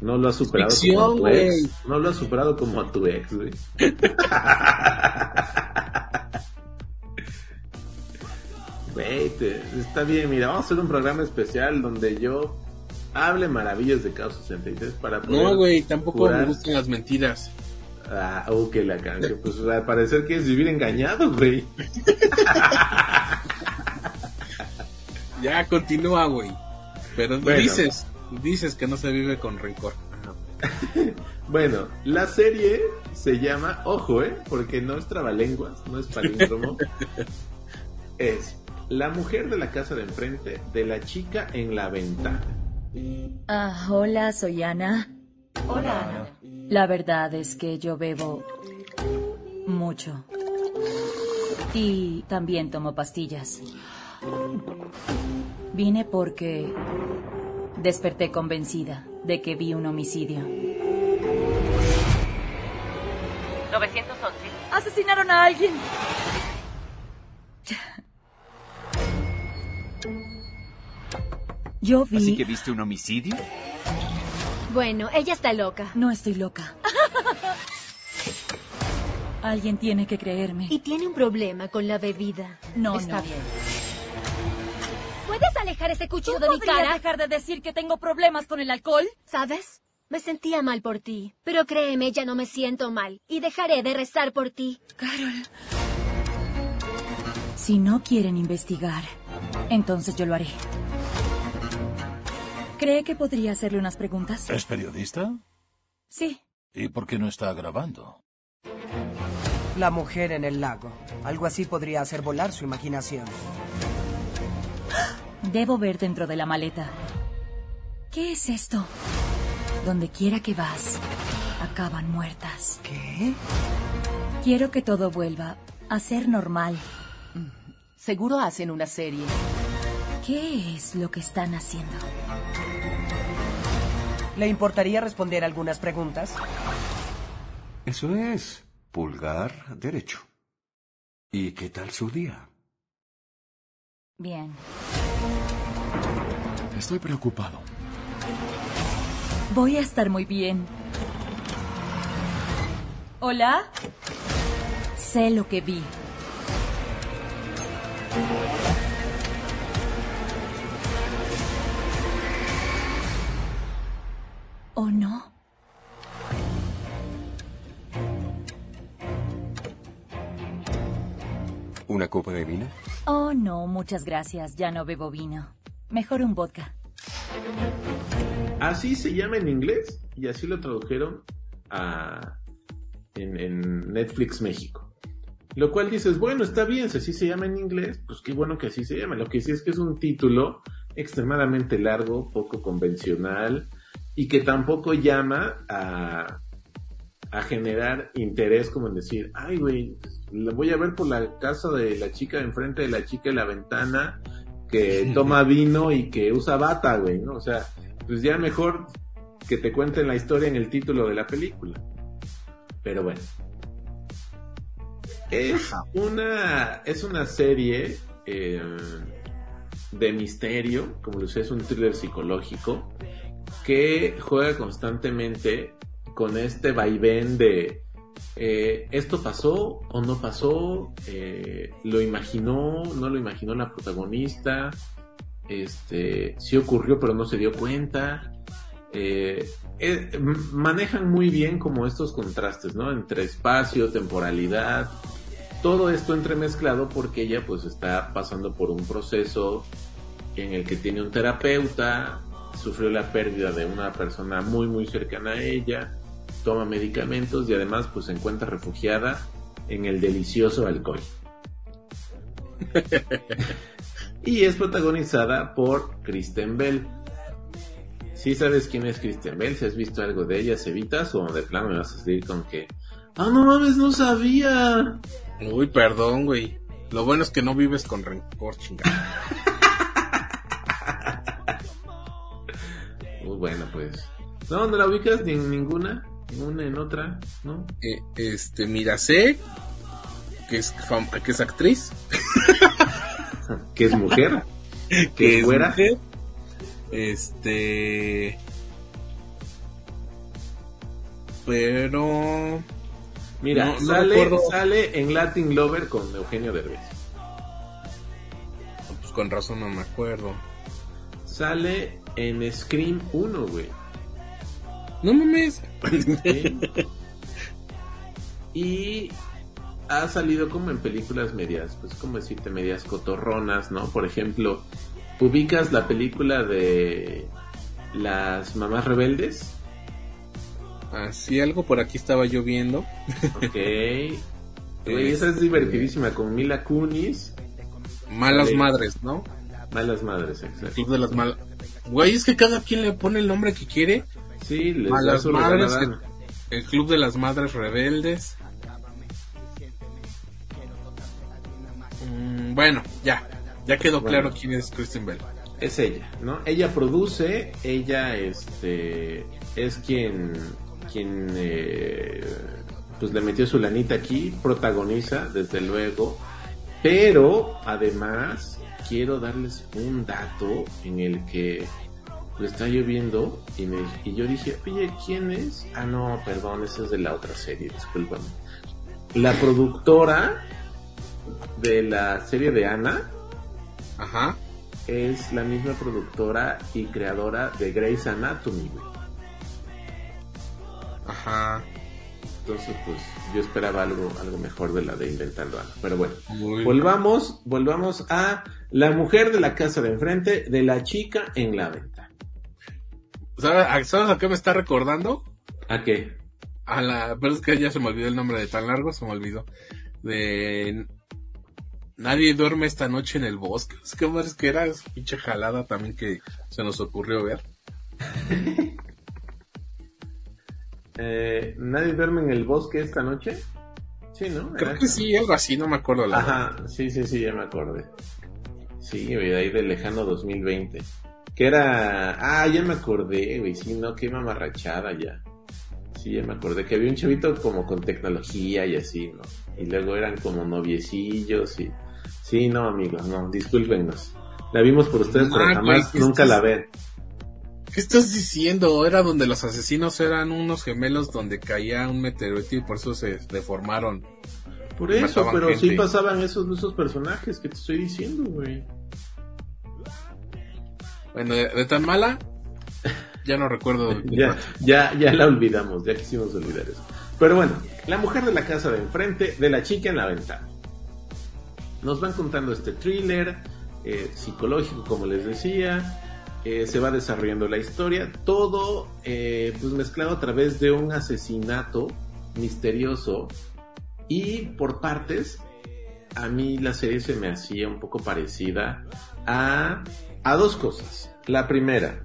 No lo has superado Ficción, como a tu ex. No lo has superado como a tu ex, güey. Güey, está bien, mira, vamos a hacer un programa especial donde yo hable maravillas de Caos 63 para poder No, güey, tampoco me gustan las mentiras. Ah, oh, que la canción. Pues al parecer quieres vivir engañado, güey. Ya, continúa, güey. Pero Bueno. dices, dices que no se vive con rencor. Bueno, la serie se llama, ojo, eh, porque no es trabalenguas, no es palíndromo. es La mujer de la casa de enfrente de la chica en la ventana. Ah, hola, soy Ana. Hola, Ana. La verdad es que yo bebo mucho. Y también tomo pastillas. Vine porque desperté convencida de que vi un homicidio. 911. ¡Asesinaron a alguien! Yo vi... ¿Así que viste un homicidio? Bueno, ella está loca. No estoy loca. Alguien tiene que creerme. Y tiene un problema con la bebida. No, Está no. bien. ¿Puedes alejar ese cuchillo ¿Tú de mi podrías cara? dejar de decir que tengo problemas con el alcohol? ¿Sabes? Me sentía mal por ti. Pero créeme, ya no me siento mal. Y dejaré de rezar por ti. Carol. Si no quieren investigar, entonces yo lo haré. ¿Cree que podría hacerle unas preguntas? ¿Es periodista? Sí. ¿Y por qué no está grabando? La mujer en el lago. Algo así podría hacer volar su imaginación. Debo ver dentro de la maleta. ¿Qué es esto? Donde quiera que vas, acaban muertas. ¿Qué? Quiero que todo vuelva a ser normal. Seguro hacen una serie. ¿Qué es lo que están haciendo? ¿Le importaría responder algunas preguntas? Eso es. Pulgar derecho. ¿Y qué tal su día? Bien. Estoy preocupado. Voy a estar muy bien. ¿Hola? Sé lo que vi. ¿O no? ¿Una copa de vino? Oh, no, muchas gracias. Ya no bebo vino. Mejor un vodka. Así se llama en inglés y así lo tradujeron a, en, Netflix México. Lo cual dices, bueno, está bien, si así se llama en inglés, pues qué bueno que así se llama. Lo que sí es que es un título extremadamente largo, poco convencional y que tampoco llama a, a generar interés como en decir, ay, güey, la voy a ver por la casa de la chica de enfrente de la chica de la ventana que toma vino y que usa bata, güey, ¿no? O sea, pues ya mejor que te cuenten la historia en el título de la película. Pero bueno. Es una, es una serie eh, de misterio, como lo sé, es un thriller psicológico que juega constantemente con este vaivén de eh, esto pasó o no pasó, eh, lo imaginó, no lo imaginó la protagonista, este, sí ocurrió pero no se dio cuenta. Eh, manejan muy bien como estos contrastes, ¿no? Entre espacio, temporalidad, todo esto entremezclado porque ella pues está pasando por un proceso en el que tiene un terapeuta, sufrió la pérdida de una persona muy muy cercana a ella, toma medicamentos y además pues se encuentra refugiada en el delicioso alcohol. y es protagonizada por Kristen Bell. Si sabes quién es Kristen Bell, si has visto algo de ella, Cevitas, o de plano me vas a seguir con que... ¡Ah, no mames, no sabía! Uy, perdón, güey. Lo bueno es que no vives con rencor, chingada. Muy bueno, pues. No, no la ubicas ni en ninguna, una, en otra, ¿no? Eh, este, mira, sé que es, fam- que es actriz. que es mujer. que es güera. mujer. Este. Pero. Mira, No- no sale, sale en Latin Lover con Eugenio Derbez. Pues con razón no me acuerdo. Sale en Scream 1, güey. No mames. Y ha salido como en películas medias, pues como decirte, medias cotorronas, ¿no? Por ejemplo, ubicas la película de las mamás rebeldes. Así algo por aquí estaba yo viendo. Ok. Güey, esa es divertidísima con Mila Kunis. Malas madres, ¿no? Malas madres, El exacto. club de las malas. Güey, es que cada quien le pone el nombre que quiere. Sí, les da Malas su madres, el, club de las madres rebeldes. Mm, bueno, ya. Ya quedó Bueno. claro quién es Kristen Bell. es ella, ¿no? Ella produce, ella este es quien quien eh, pues le metió su lanita aquí, protagoniza desde luego, pero además quiero darles un dato en el que lo está lloviendo y, me, y yo dije, oye, ¿quién es? Ah, no, perdón, esa es de la otra serie, discúlpame. La productora de la serie de Ana, Ajá. es la misma productora y creadora de Grey's Anatomy, güey. Ajá. Entonces, pues, yo esperaba algo, algo mejor de la de Inventando Ana. Pero bueno, Muy volvamos, volvamos a la mujer de la casa de enfrente, de la chica en la ventana. ¿Sabes a- ¿Sabes a qué me está recordando? ¿A qué? A la. Pero es que ya se me olvidó el nombre de tan largo, se me olvidó. De. Nadie duerme esta noche en el bosque. Es que es que era esa pinche jalada también que se nos ocurrió ver. Eh, ¿Nadie duerme en el bosque esta noche? Sí, ¿no? Creo Era que sí, algo así, no me acuerdo la verdad. Ajá, sí, sí, sí, ya me acordé. Sí, de ahí del lejano 2020. Que era... Ah, ya me acordé, güey, sí, no, qué mamarrachada ya. Sí, ya me acordé que había un chavito como con tecnología y así, ¿no? Y luego eran como noviecillos y... Sí, no, amigos, no, discúlpenos. La vimos por ustedes, pero Ah, jamás, ¿qué nunca estás- la ven. ¿Qué estás diciendo? Era donde los asesinos eran unos gemelos donde caía un meteorito y por eso se deformaron. Por eso, pero sí gente. pasaban esos, esos personajes que te estoy diciendo, güey. Bueno, de, de tan mala, ya no recuerdo. ya, ya, ya la olvidamos, ya quisimos olvidar eso. Pero bueno, la mujer de la casa de enfrente, de la chica en la ventana. Nos van contando este thriller eh, psicológico, como les decía. eh, se va desarrollando la historia. Todo eh, pues mezclado a través de un asesinato misterioso. Y por partes, a mí la serie se me hacía un poco parecida a, a dos cosas. La primera,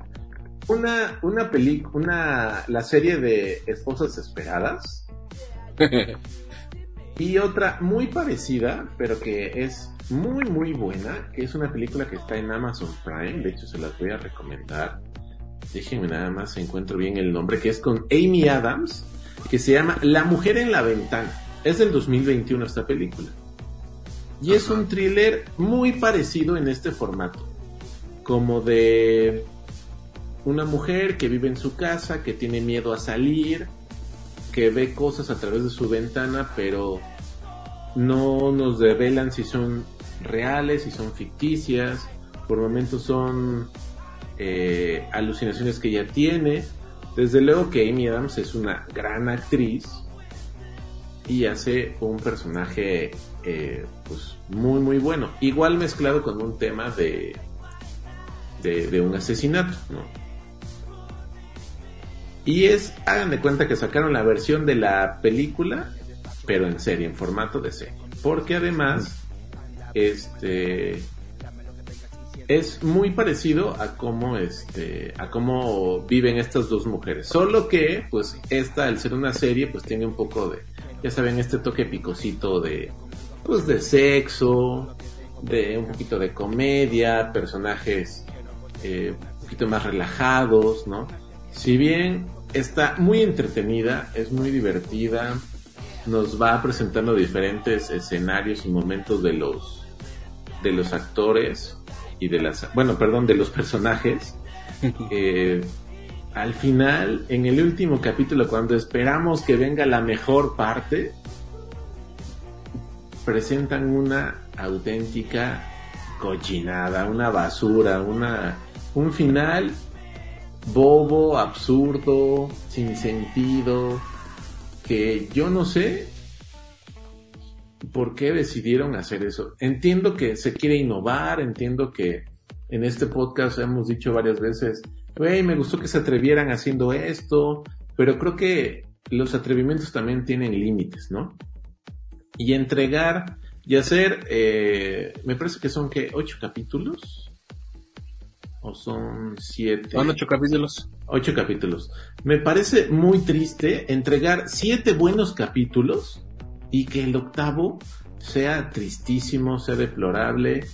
una, una película, una, la serie de Esposas Esperadas, y otra muy parecida, pero que es muy muy buena, que es una película que está en Amazon Prime, de hecho se las voy a recomendar. Déjenme nada más encuentro bien el nombre, que es con Amy Adams, que se llama La mujer en la ventana. Es del 2021 esta película. Y es un thriller muy parecido en este formato. Como de una mujer que vive en su casa, que tiene miedo a salir, que ve cosas a través de su ventana, pero no nos revelan si son reales, si son ficticias. Por momentos son eh, alucinaciones que ella tiene. Desde luego que Amy Adams es una gran actriz y hace un personaje eh, pues muy muy bueno. Igual mezclado con un tema de, de, un asesinato, Y es, hagan de cuenta que sacaron la versión de la película, pero en serie, en formato de serie. Porque además, este es muy parecido a cómo este a cómo viven estas dos mujeres solo que pues esta al ser una serie pues tiene un poco de ya saben este toque picosito de pues de sexo de un poquito de comedia personajes eh, un poquito más relajados no si bien está muy entretenida es muy divertida nos va presentando diferentes escenarios y momentos de los de los actores y de las, bueno, perdón, de los personajes. Eh, al final, en el último capítulo, cuando esperamos que venga la mejor parte, presentan una auténtica cochinada, una basura, una, un final bobo, absurdo, sin sentido, que yo no sé por qué decidieron hacer eso. Entiendo que se quiere innovar, entiendo que en este podcast hemos dicho varias veces, hey, me gustó que se atrevieran haciendo esto, pero creo que los atrevimientos también tienen límites, ¿no? Y entregar y hacer, eh, me parece que son que ocho capítulos. ¿O son siete? Son ocho capítulos. Ocho capítulos. Me parece muy triste entregar siete buenos capítulos y que el octavo sea tristísimo, sea deplorable.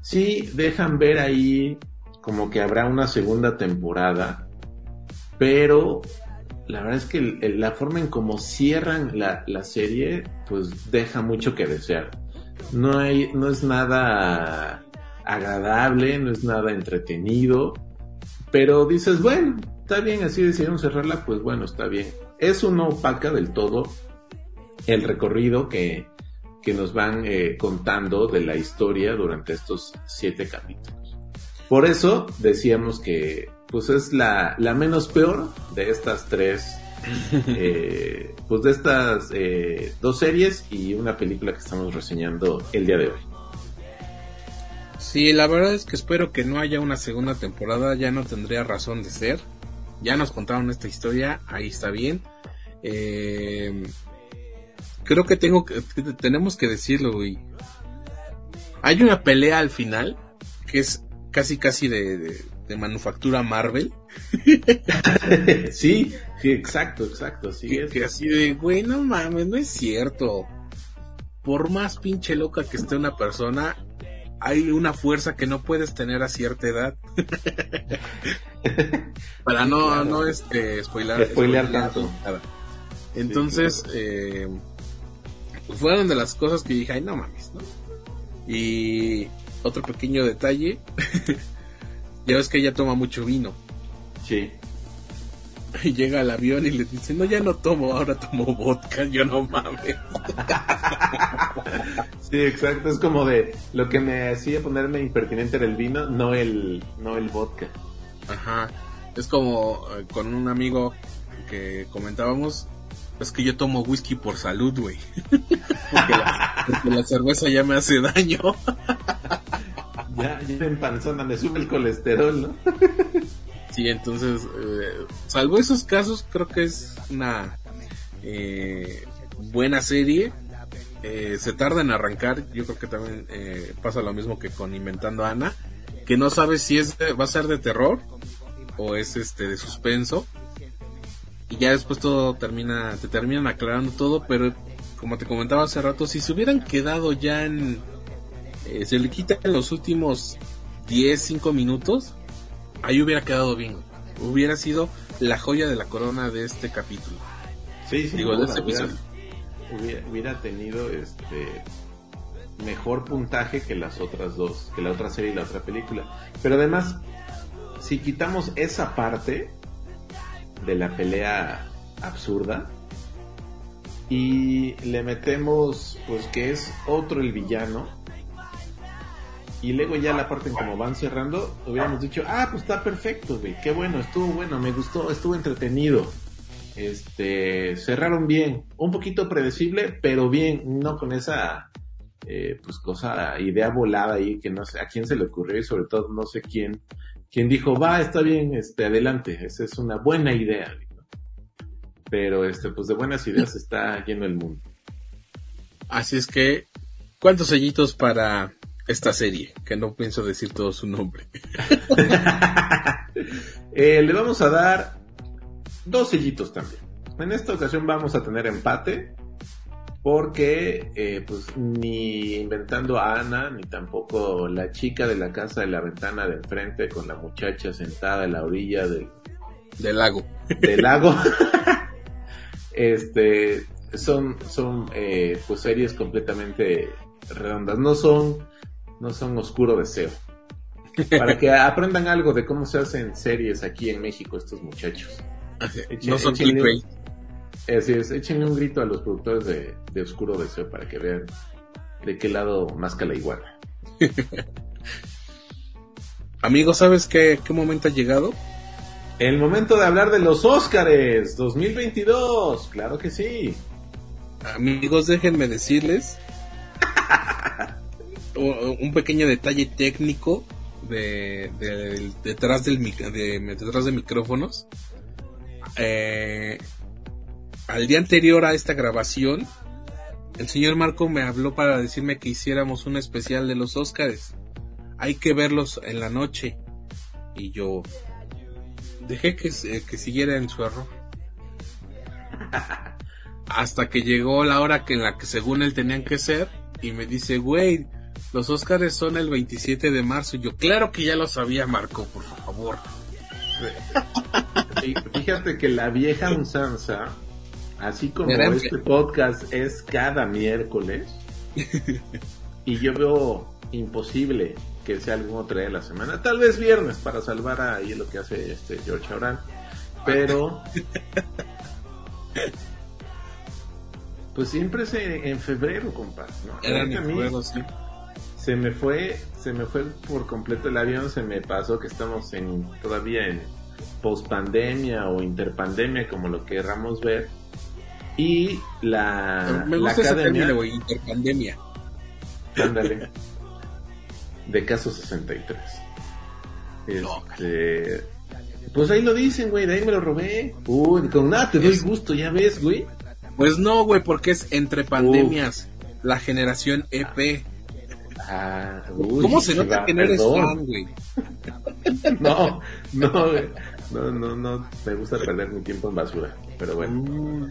Sí, dejan ver ahí como que habrá una segunda temporada, pero la verdad es que la forma en cómo cierran la, la, serie, pues deja mucho que desear. No hay, no es nada agradable, no es nada entretenido, pero dices, bueno, está bien, así decidieron cerrarla, pues bueno, está bien. Eso no opaca del todo el recorrido que, nos van eh, contando de la historia durante estos siete capítulos. Por eso decíamos que pues es la, menos peor de estas tres, eh, pues de estas eh, dos series y una película que estamos reseñando el día de hoy. Sí, la verdad es que espero que no haya una segunda temporada, ya no tendría razón de ser. Ya nos contaron esta historia, ahí está bien. Eh, creo que tengo que, tenemos que decirlo, güey. Hay una pelea al final que es casi casi de, de, manufactura Marvel. sí, sí, exacto, exacto, sí. Que, que así de, güey, no mames, no es cierto. Por más pinche loca que esté una persona, hay una fuerza que no puedes tener a cierta edad. Para no, no este, spoiler, spoiler tanto. Entonces, eh, fueron de las cosas que dije, ay, no mames, ¿no? Y otro pequeño detalle, ya ves que ella toma mucho vino. Sí. Y llega al avión y le dice, no, ya no tomo, ahora tomo vodka, yo no mames. sí, exacto, es como de, lo que me hacía ponerme impertinente era el vino, no el, no el vodka. Ajá, es como eh, con un amigo que comentábamos, es que yo tomo whisky por salud, güey. porque, la, cerveza ya me hace daño. ya, ya en panzona me sube el colesterol, ¿no? Sí, entonces, eh, salvo esos casos, creo que es una eh, buena serie. Eh, se tarda en arrancar. Yo creo que también pasa lo mismo que con Inventando Ana, que no sabes si es va a ser de terror o es este de suspenso y ya después todo termina, te terminan aclarando todo, pero como te comentaba hace rato, si se hubieran quedado ya en, se le quitan los últimos 10, 5 minutos, ahí hubiera quedado bien, hubiera sido la joya de la corona de este capítulo. Sí, sí, Digo, de este hubiera, episodio. hubiera- hubiera tenido este mejor puntaje que las otras dos, que la otra serie y la otra película. Pero además, si quitamos esa parte de la pelea absurda y le metemos pues que es otro el villano y luego ya la parte en como van cerrando, hubiéramos dicho, ah, pues está perfecto, güey, qué bueno, estuvo bueno, me gustó, estuvo entretenido. Este, cerraron bien, un poquito predecible, pero bien, no con esa, eh, pues cosa, idea volada ahí que no sé a quién se le ocurrió y sobre todo no sé quién, quién dijo, va, está bien, este, adelante, esa es una buena idea. Pero este, pues de buenas ideas está lleno el mundo. Así es que, ¿cuántos sellitos para esta serie? Que no pienso decir todo su nombre. Eh, le vamos a dar dos sellitos también. En esta ocasión vamos a tener empate porque eh, pues ni inventando a Ana ni tampoco la chica de la casa de la ventana de enfrente con la muchacha sentada en la orilla del, Del lago. del lago este son son eh, pues series completamente redondas no son no son oscuro deseo para que aprendan algo de cómo se hacen series aquí en México estos muchachos No son un- clickbait. Así es, échenle un grito a los productores de, de Oscuro Deseo para que vean de qué lado más la iguana. Amigo, ¿sabes qué, qué momento ha llegado? El momento de hablar de los Óscares 2022, claro que sí. Amigos, déjenme decirles un pequeño detalle técnico de, de- detrás del de, detrás de micrófonos. Eh, al día anterior a esta grabación, el señor Marco me habló para decirme que hiciéramos un especial de los Óscares. Hay que verlos en la noche. Y yo dejé que, que siguiera en su error. Hasta que llegó la hora que en la que según él tenían que ser y me dice, güey, los Óscares son el 27 de marzo. Y yo, claro que ya lo sabía, Marco, por favor. Fíjate que la vieja usanza, así como este podcast es cada miércoles, y yo veo imposible que sea algún otro día de la semana, tal vez viernes para salvar ahí lo que hace este George Abraham, pero pues siempre es en, febrero, compadre, ¿no? Era en febrero, sí. Se me fue, se me fue por completo el avión, se me pasó que estamos en todavía en pospandemia o interpandemia, como lo querramos ver. Y la, Me la gusta ese academia, término, interpandemia. ándale, de caso 63. Este, pues ahí lo dicen, güey, de ahí me lo robé. Uy, con nada te doy gusto, ya ves, güey. Pues no, güey, porque es entre pandemias. La generación EP. Ah, uy, ¿Cómo se nota que no eres fan, güey? No, no, no, no, no, me gusta perder mi tiempo en basura, pero bueno.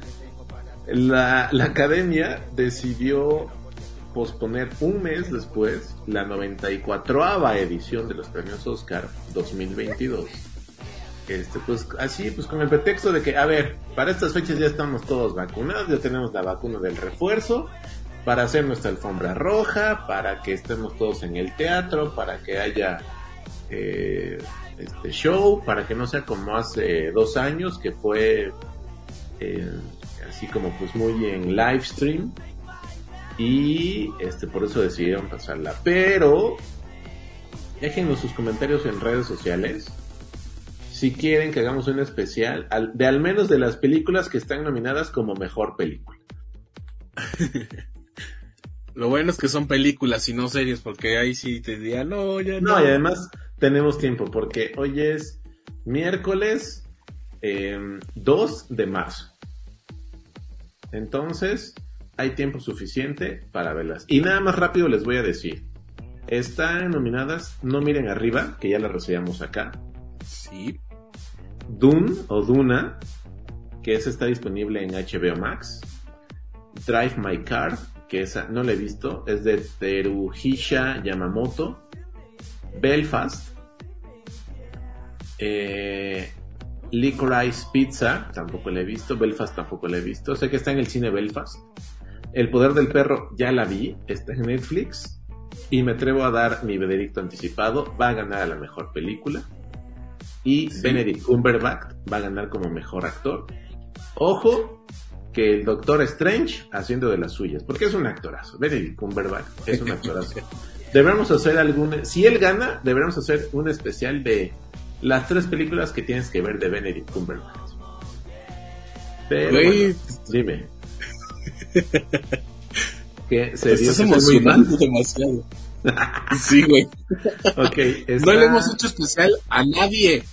La, la academia decidió posponer un mes después la 94 edición de los premios Oscar 2022. Este, pues así, pues con el pretexto de que, a ver, para estas fechas ya estamos todos vacunados, ya tenemos la vacuna del refuerzo, para hacer nuestra alfombra roja, para que estemos todos en el teatro, para que haya eh, este show, para que no sea como hace dos años, que fue eh, así como pues muy en live stream. Y este por eso decidieron pasarla. Pero déjenos sus comentarios en redes sociales. Si quieren que hagamos un especial al- de al menos de las películas que están nominadas como mejor película. Lo bueno es que son películas y no series, porque ahí sí te diría, no, ya no. No, y además tenemos tiempo porque hoy es miércoles eh, 2 de marzo. Entonces, hay tiempo suficiente para verlas. Y nada más rápido les voy a decir. Están nominadas No Miren Arriba, que ya la reseñamos acá. Sí. Dune o Duna, que que esa está disponible en HBO Max. Drive My Car, que esa no la he visto, es de Teruhisha Yamamoto. Belfast. Eh, Licorice Pizza, tampoco la he visto. Belfast tampoco la he visto. Sé que está en el cine Belfast. El poder del perro ya la vi, está en Netflix. Y me atrevo a dar mi veredicto anticipado. Va a ganar a la mejor película. Y Benedict Cumberbatch va a ganar como mejor actor. Ojo, que el Doctor Strange haciendo de las suyas, porque es un actorazo. Benedict Cumberbatch es un actorazo. Deberíamos hacer algún, si él gana, deberíamos hacer un especial de las tres películas que tienes que ver de Benedict Cumberbatch. Pero bueno, dime. que se dio estás emocionando demasiado. Sí, güey. Está- No le hemos hecho especial a nadie.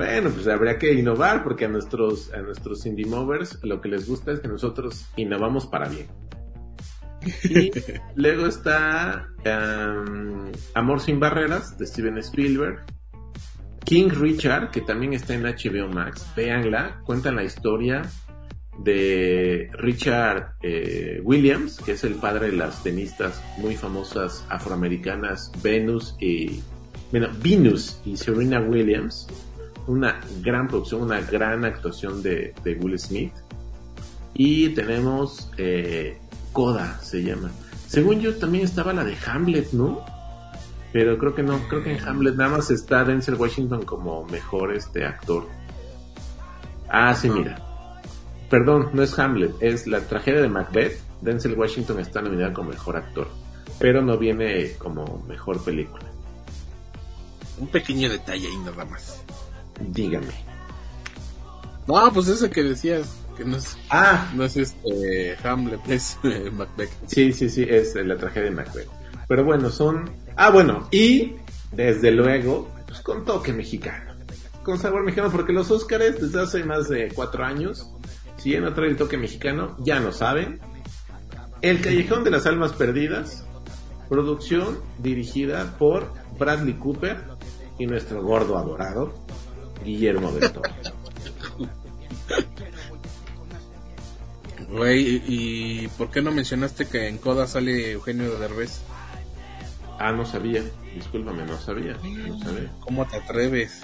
Bueno, pues habría que innovar porque a nuestros, a nuestros indie movers lo que les gusta es que nosotros innovamos para bien. Y luego está um, Amor sin barreras de Steven Spielberg. King Richard, que también está en HBO Max. Véanla, cuentan la historia de Richard eh, Williams, que es el padre de las tenistas muy famosas afroamericanas Venus y bueno, Venus y Serena Williams. Una gran producción, una gran actuación de, de Will Smith. Y tenemos eh, Coda, se llama. Según yo también estaba la de Hamlet, ¿no? Pero creo que no, creo que en Hamlet nada más está Denzel Washington como mejor este actor. Ah, sí, mira. Perdón, no es Hamlet, es la tragedia de Macbeth. Denzel Washington está nominado como mejor actor, pero no viene como mejor película. Un pequeño detalle ahí nada más. Dígame. No, pues ese que decías, que no es, ah. no es este Hamlet, es eh, Macbeth. Sí, sí, sí, es la tragedia de Macbeth. Pero bueno, son... Ah, bueno, y desde luego, pues con toque mexicano. Con sabor mexicano, porque los Óscares desde hace más de cuatro años, si ya no trae el toque mexicano, ya no saben. El Callejón de las Almas Perdidas, producción dirigida por Bradley Cooper y nuestro gordo adorado, Guillermo del Toro. Güey, ¿y por qué no mencionaste que en Coda sale Eugenio Derbez? Ah, no sabía. Discúlpame, no sabía. No sabía. ¿Cómo te atreves?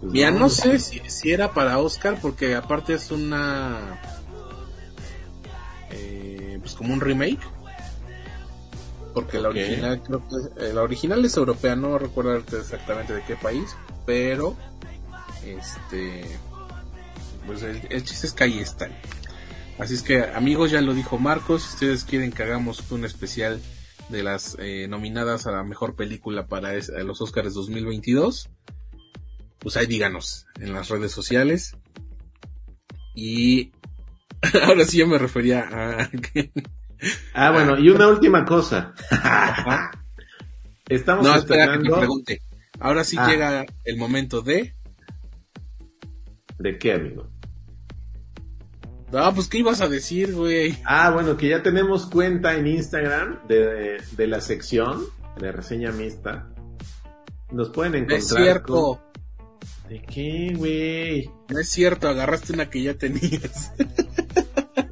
Pues Mira, no, no sé si, si era para Oscar, porque aparte es una. eh, pues como un remake. Porque la original, creo que. eh, la original es europea, no recuerdo exactamente de qué país, pero. Este. Pues el, el chiste es que ahí están. Así es que, amigos, ya lo dijo Marcos. Si ustedes quieren que hagamos un especial de las eh, nominadas a la mejor película para es- los Oscars 2022, pues ahí díganos en las redes sociales. Y ahora sí yo me refería a... Ah, bueno, y una última cosa. Estamos no, espera que estrenando... pregunte. Ahora sí Ah. llega el momento de... ¿De qué, amigo? Ah, pues ¿qué ibas a decir, güey? Ah, bueno, que ya tenemos cuenta en Instagram de, de la sección de reseña mixta. Nos pueden encontrar. es cierto. con- ¿De qué, güey? No es cierto, agarraste una que ya tenías.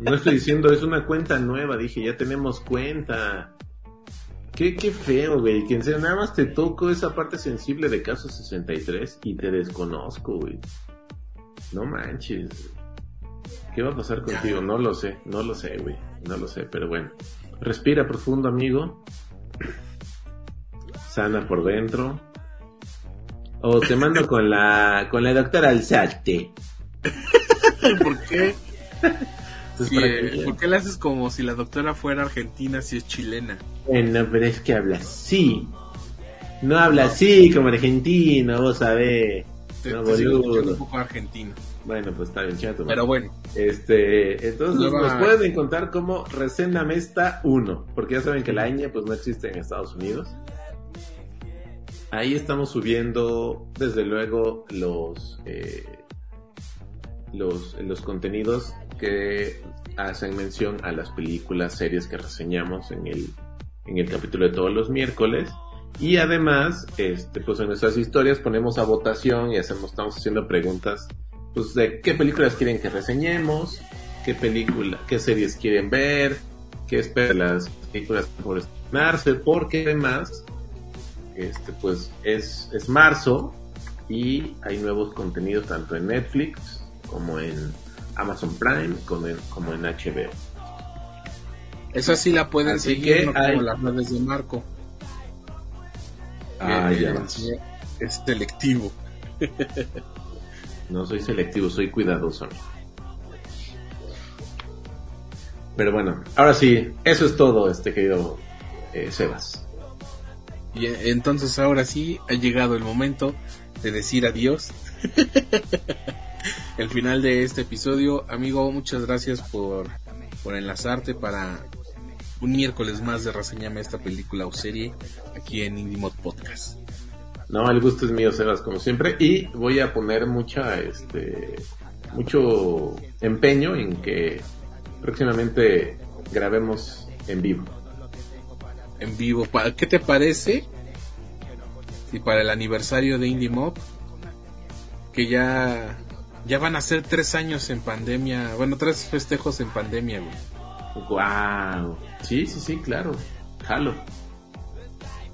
No estoy diciendo, es una cuenta nueva. Dije, ya tenemos cuenta. Qué, qué feo, güey. Que en nada más te toco esa parte sensible de caso 63 y te desconozco, güey. No manches. ¿Qué va a pasar contigo? No lo sé, no lo sé, güey. No lo sé, pero bueno. Respira profundo, amigo. Sana por dentro. O te mando con la con la doctora Alzate. ¿Por qué? Sí, ¿Por qué le haces como si la doctora fuera argentina si es chilena? Bueno, pero es que habla así. No habla así como argentino, vos sabés. Te, No, te un poco argentino. Bueno, pues está bien, chato. Pero bueno. Este, entonces Nueva- nos pueden encontrar como Resena Mesta 1, porque ya saben que la ñ pues no existe en Estados Unidos. Ahí estamos subiendo, desde luego, los, eh, los, los contenidos que hacen mención a las películas, series que reseñamos en el, en el capítulo de todos los miércoles. Y además, este, pues en nuestras historias ponemos a votación y hacemos, estamos haciendo preguntas, pues de qué películas quieren que reseñemos, qué película, qué series quieren ver, qué esperan las películas por estrenarse, porque además, este, pues es, es marzo y hay nuevos contenidos tanto en Netflix como en Amazon Prime como en, como en HBO. Esa sí la pueden Así seguir, que no como hay- las redes de Marco. Ah, Eh, ya eh, vas. Es selectivo. No soy selectivo, soy cuidadoso. Pero bueno, ahora sí, eso es todo, este querido eh, Sebas. Y eh, entonces ahora sí ha llegado el momento de decir adiós. el final de este episodio, amigo, muchas gracias por, por enlazarte para un miércoles más de reseñame esta película o serie aquí en IndieMod Podcast. No, el gusto es mío, Sebas, como siempre, y voy a poner mucha, este, mucho empeño en que próximamente grabemos en vivo. En vivo, ¿qué te parece? Si para el aniversario de Indie Mob, que ya, ya van a ser tres años en pandemia, bueno, tres festejos en pandemia, güey. Wow. Sí, sí, sí, claro. Jalo.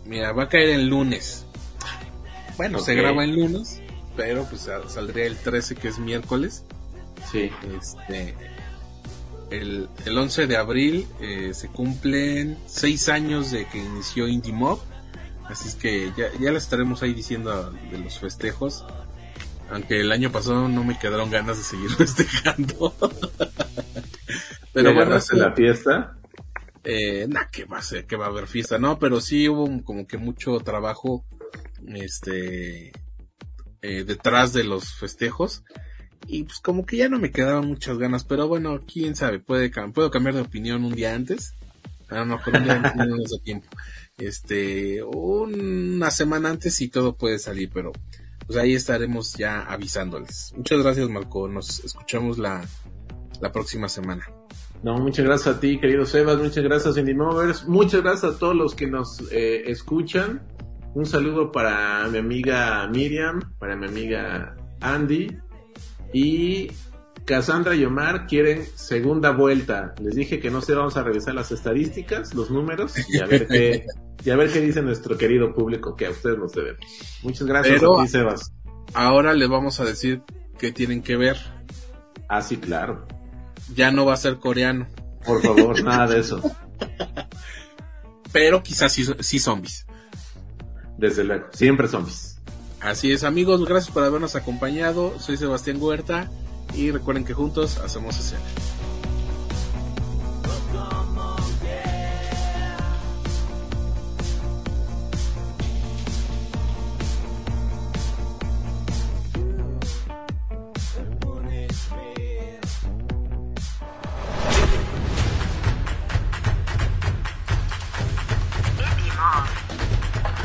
Mira, va a caer el lunes. Bueno, se graba el lunes, pero pues sa- saldría el 13 que es miércoles. Sí. Este, el, el 11 de abril eh, se cumplen seis años de que inició Indie Mob. Así es que ya, ya les estaremos ahí diciendo de los festejos. Aunque el año pasado no me quedaron ganas de seguir festejando. Pero bueno, la fiesta. Eh, nah, que va a ser, que va a haber fiesta, no, pero sí hubo un- como que mucho trabajo, este, eh, detrás de los festejos y pues como que ya no me quedaban muchas ganas, pero bueno, quién sabe, puede, puedo cambiar de opinión un día antes, a lo mejor un día antes no nos da tiempo, este, una semana antes y todo puede salir, pero pues ahí estaremos ya avisándoles. Muchas gracias Marco, nos escuchamos la, la próxima semana. No, muchas gracias a ti, querido Sebas, muchas gracias, Indie Movers, muchas gracias a todos los que nos eh, escuchan. Un saludo para mi amiga Miriam, para mi amiga Andy y Cassandra y Omar quieren segunda vuelta. Les dije que no sé, vamos a revisar las estadísticas, los números y a ver qué, y a ver qué dice nuestro querido público que a ustedes nos deben. Muchas gracias Pero- a ti, Sebas. Ahora les vamos a decir qué tienen que ver. Ah, sí, claro. Ya no va a ser coreano. Por favor, nada de eso. Pero quizás sí, sí zombies. Desde luego, siempre zombies. Así es, amigos, gracias por habernos acompañado. Soy Sebastián Huerta y recuerden que juntos hacemos escena.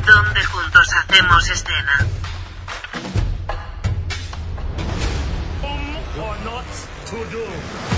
Donde juntos hacemos escena. Tudo.